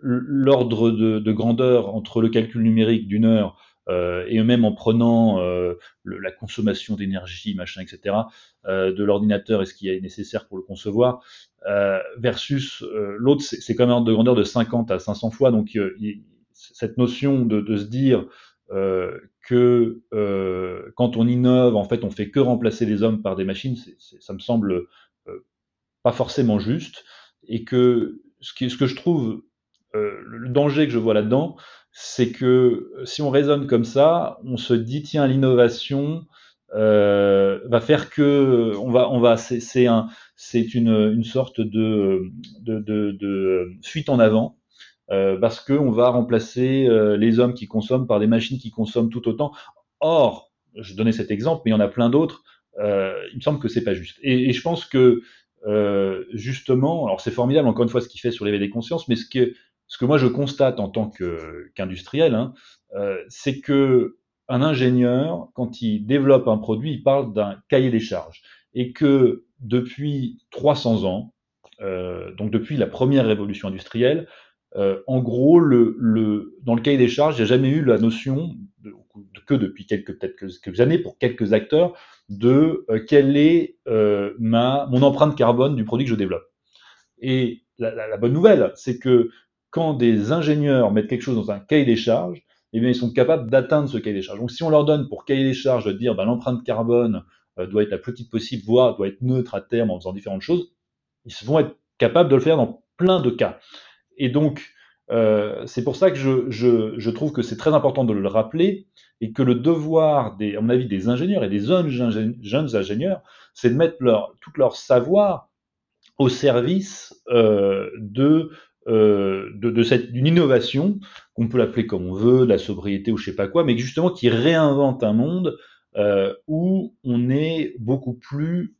[SPEAKER 2] l'ordre de, de, grandeur entre le calcul numérique d'une heure euh, et même en prenant euh, la consommation d'énergie, machin, etc., euh, de l'ordinateur et ce qui est nécessaire pour le concevoir, euh, versus euh, l'autre, c'est quand même un ordre de grandeur de 50 à 500 fois. Donc, il, cette notion de se dire que quand on innove, en fait, on fait que remplacer les hommes par des machines, c est, ça me semble pas forcément juste, et que ce, qui, ce que je trouve le danger que je vois là-dedans, c'est que si on raisonne comme ça, on se dit tiens l'innovation euh, va faire que on va on va c'est un c'est une, une sorte de de, de, de fuite en avant euh, parce que on va remplacer euh, les hommes qui consomment par des machines qui consomment tout autant. Or, je donnais cet exemple, mais il y en a plein d'autres. Euh, il me semble que c'est pas juste. Et, et, je pense que euh, justement, alors c'est formidable encore une fois ce qu'il fait sur l'éveil des consciences, mais ce que ce que moi je constate en tant qu'industriel, hein, euh, c'est que un ingénieur, quand il développe un produit, il parle d'un cahier des charges, et que depuis 300 ans, euh, donc depuis la première révolution industrielle, euh, en gros, le, le, dans le cahier des charges, il n'y a jamais eu la notion, que depuis quelques, peut-être quelques années, pour quelques acteurs, de euh, quelle est euh, ma, mon empreinte carbone du produit que je développe. Et la, bonne nouvelle, c'est que quand des ingénieurs mettent quelque chose dans un cahier des charges, eh bien, ils sont capables d'atteindre ce cahier des charges. Donc, si on leur donne pour cahier des charges de dire ben, l'empreinte carbone doit être la plus petite possible, voire doit être neutre à terme en faisant différentes choses, ils vont être capables de le faire dans plein de cas. Et donc, euh, c'est pour ça que je, trouve que c'est très important de le rappeler et que le devoir, des, à mon avis, des ingénieurs et des jeunes, ingénieurs, c'est de mettre leur, tout leur savoir au service euh, euh, d'une innovation qu'on peut l'appeler comme on veut, la sobriété ou je sais pas quoi, mais justement qui réinvente un monde où on est beaucoup plus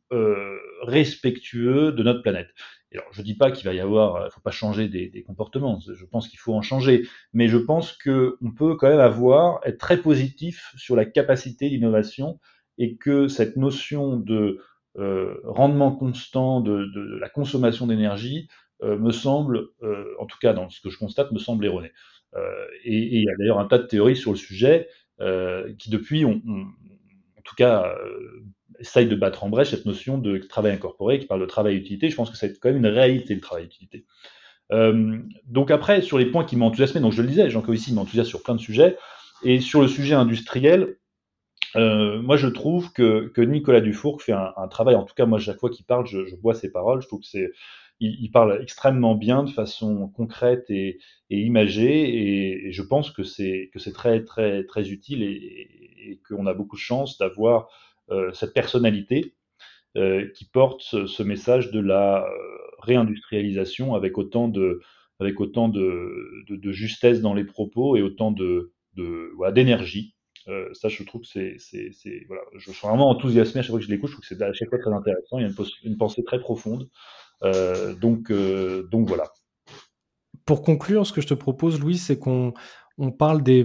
[SPEAKER 2] respectueux de notre planète. Alors, je dis pas qu'il va y avoir, il faut pas changer des, des comportements. Je pense qu'il faut en changer, mais je pense que on peut quand même avoir être très positif sur la capacité d'innovation et que cette notion de rendement constant de, la consommation d'énergie me semble, en tout cas dans ce que je constate, me semble erroné. et, il y a d'ailleurs un tas de théories sur le sujet qui depuis ont, tout cas essaye de battre en brèche cette notion de travail incorporé qui parle de travail-utilité. Je pense que c'est quand même une réalité le travail-utilité. Euh, donc après, sur les points qui m'ont enthousiasmé, donc je le disais, Jean Covici m'enthousiasme sur plein de sujets, et sur le sujet industriel, euh, moi je trouve que, que, Nicolas Dufour fait un, travail, en tout cas moi chaque fois qu'il parle, je, je, vois ses paroles, je trouve que c'est, il, il, parle extrêmement bien, de façon concrète et, et imagée, et, et, je pense que c'est que c'est très très très utile et, et qu'on a beaucoup de chance d'avoir euh, cette personnalité euh, qui porte ce, message de la euh, réindustrialisation avec autant de, avec autant de, de, justesse dans les propos et autant de, d'énergie. ça, je trouve que c'est, c'est, voilà, je suis vraiment enthousiasmé à chaque fois que je l'écoute. Je trouve que c'est à chaque fois très intéressant. Il y a une, une pensée très profonde. Donc, donc voilà.
[SPEAKER 1] Pour conclure, ce que je te propose, Louis, c'est qu'on on parle des,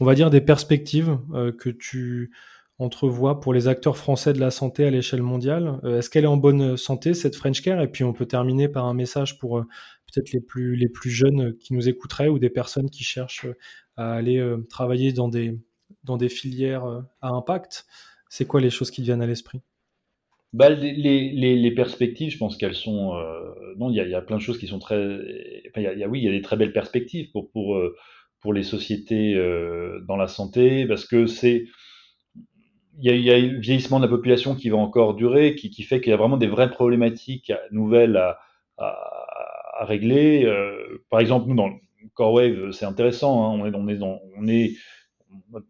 [SPEAKER 1] on va dire des perspectives que tu entrevoit pour les acteurs français de la santé à l'échelle mondiale euh, Est-ce qu'elle est en bonne santé, cette French Care? Et puis on peut terminer par un message pour euh, peut-être les plus, les plus jeunes qui nous écouteraient ou des personnes qui cherchent euh, à aller travailler dans des, dans des filières à impact. C'est quoi les choses qui viennent à l'esprit?
[SPEAKER 2] Bah, les, les, les, perspectives, je pense qu'elles sont. non, il y a, y a, plein de choses qui sont très. Enfin, y a, oui, il y a des très belles perspectives pour, pour, pour les sociétés dans la santé, parce que c'est il y, a, le vieillissement de la population qui va encore durer, qui, fait qu'il y a vraiment des vraies problématiques nouvelles à, régler. Euh, par exemple, nous, dans CoreWave, c'est intéressant. Hein, on est, on est, dans, on est,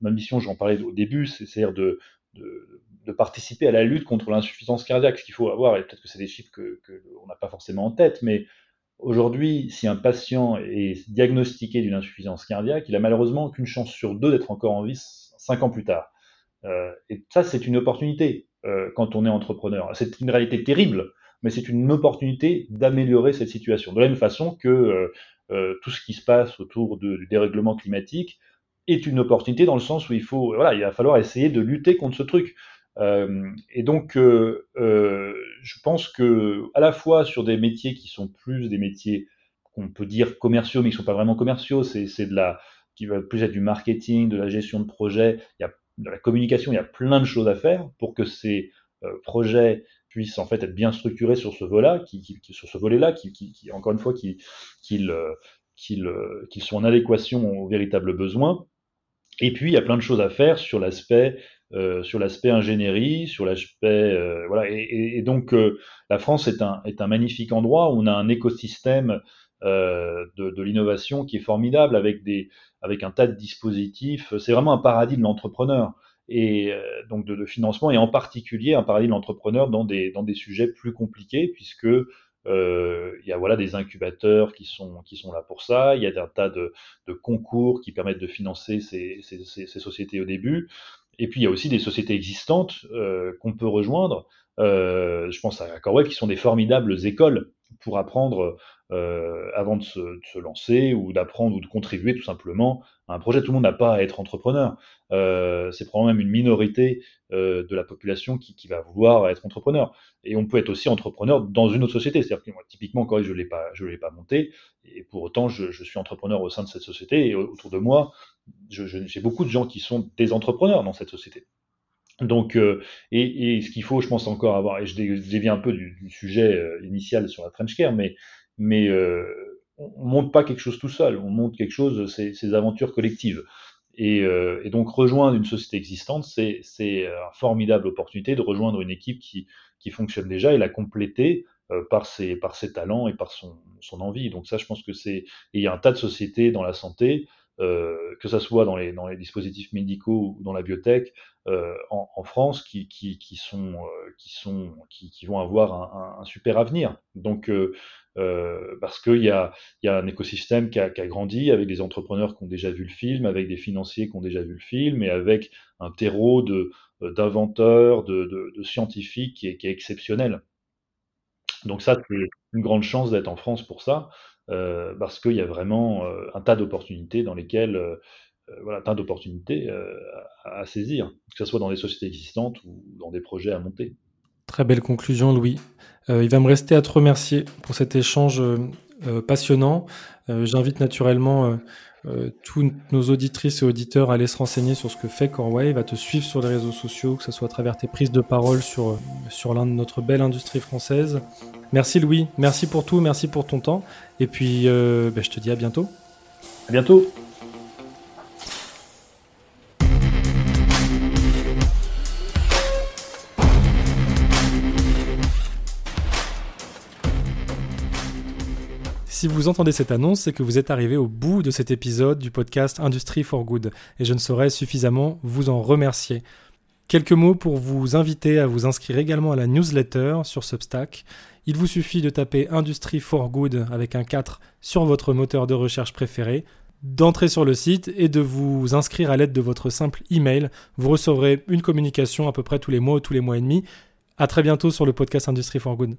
[SPEAKER 2] ma mission, j'en parlais au début, c'est-à-dire de, de, participer à la lutte contre l'insuffisance cardiaque. Ce qu'il faut avoir, et peut-être que c'est des chiffres que, n'a pas forcément en tête, mais aujourd'hui, si un patient est diagnostiqué d'une insuffisance cardiaque, il a malheureusement qu'une chance sur deux d'être encore en vie cinq ans plus tard. Euh, et ça, c'est une opportunité euh, quand on est entrepreneur. C'est une réalité terrible, mais c'est une opportunité d'améliorer cette situation. De la même façon que euh, tout ce qui se passe autour du dérèglement climatique est une opportunité dans le sens où il faut, voilà, il va falloir essayer de lutter contre ce truc. Euh, et donc, euh, euh, je pense que à la fois sur des métiers qui sont plus des métiers qu'on peut dire commerciaux, mais qui sont pas vraiment commerciaux, c'est de la qui va plus être du marketing, de la gestion de projet. Il y a de la communication, il y a plein de choses à faire pour que ces projets puissent en fait être bien structurés sur ce volet-là, qui, qui, sur ce volet-là, qui, qui, encore une fois, qu'ils euh, euh, sont en adéquation aux véritables besoins. Et puis il y a plein de choses à faire sur l'aspect sur l'aspect ingénierie, sur l'aspect euh, voilà. Et, et, donc euh, la France est un est un magnifique endroit où on a un écosystème de, de l'innovation qui est formidable avec des avec un tas de dispositifs. C'est vraiment un paradis de l'entrepreneur et euh, donc de, de, financement et en particulier un paradis de l'entrepreneur dans des dans des sujets plus compliqués puisque euh, il y a voilà des incubateurs qui sont qui sont là pour ça. Il y a un tas de, de concours qui permettent de financer ces, ces, ces, sociétés au début. Et puis il y a aussi des sociétés existantes euh, qu'on peut rejoindre. Euh, je pense à Corway qui sont des formidables écoles pour apprendre euh, avant de se, lancer ou d'apprendre ou de contribuer tout simplement à un projet. Tout le monde n'a pas à être entrepreneur. Euh, c'est probablement même une minorité euh, de la population qui, va vouloir être entrepreneur. Et on peut être aussi entrepreneur dans une autre société. C'est-à-dire que moi, typiquement, quand je ne l'ai pas, monté, et pour autant, je, suis entrepreneur au sein de cette société. Et autour de moi, j'ai beaucoup de gens qui sont des entrepreneurs dans cette société. Donc, euh, et, et, ce qu'il faut, je pense encore avoir, et je déviens un peu du, du sujet euh, initial sur la French Care, mais mais euh, on monte pas quelque chose tout seul, on monte quelque chose, c'est ces aventures collectives. Et, euh, et, donc rejoindre une société existante, c'est une formidable opportunité de rejoindre une équipe qui, qui fonctionne déjà et la compléter euh, par, ses, par ses talents et par son, son envie. Donc ça, je pense que c'est... il y a un tas de sociétés dans la santé, euh, que ça soit dans les, dans les dispositifs médicaux ou dans la biotech, euh, en, en, France, qui, qui, qui sont, euh, qui, sont qui, qui, vont avoir un, un, super avenir. Donc euh, euh, parce qu'il y a, y a un écosystème qui a, qui a, grandi avec des entrepreneurs qui ont déjà vu le film, avec des financiers qui ont déjà vu le film, et avec un terreau de d'inventeurs, de, de, de, scientifiques qui est, qui est, exceptionnel. Donc ça, c'est une grande chance d'être en France pour ça, euh, parce qu'il y a vraiment euh, un tas d'opportunités dans lesquelles, euh, voilà, un tas d'opportunités à, à, saisir, que ce soit dans des sociétés existantes ou dans des projets à monter.
[SPEAKER 1] Très belle conclusion, Louis. il va me rester à te remercier pour cet échange passionnant. J'invite naturellement euh, tous nos auditrices et auditeurs à aller se renseigner sur ce que fait Corewave, à te suivre sur les réseaux sociaux, que ce soit à travers tes prises de parole sur, euh, sur notre belle industrie française. Merci Louis, merci pour tout, merci pour ton temps. Et puis, euh, ben, je te dis à bientôt.
[SPEAKER 2] À bientôt.
[SPEAKER 1] Si vous entendez cette annonce, c'est que vous êtes arrivé au bout de cet épisode du podcast Industry for Good, et je ne saurais suffisamment vous en remercier. Quelques mots pour vous inviter à vous inscrire également à la newsletter sur Substack. Il vous suffit de taper Industry for Good avec un 4 sur votre moteur de recherche préféré, d'entrer sur le site et de vous inscrire à l'aide de votre simple email. Vous recevrez une communication à peu près tous les mois ou tous les mois et demi. À très bientôt sur le podcast Industry for Good.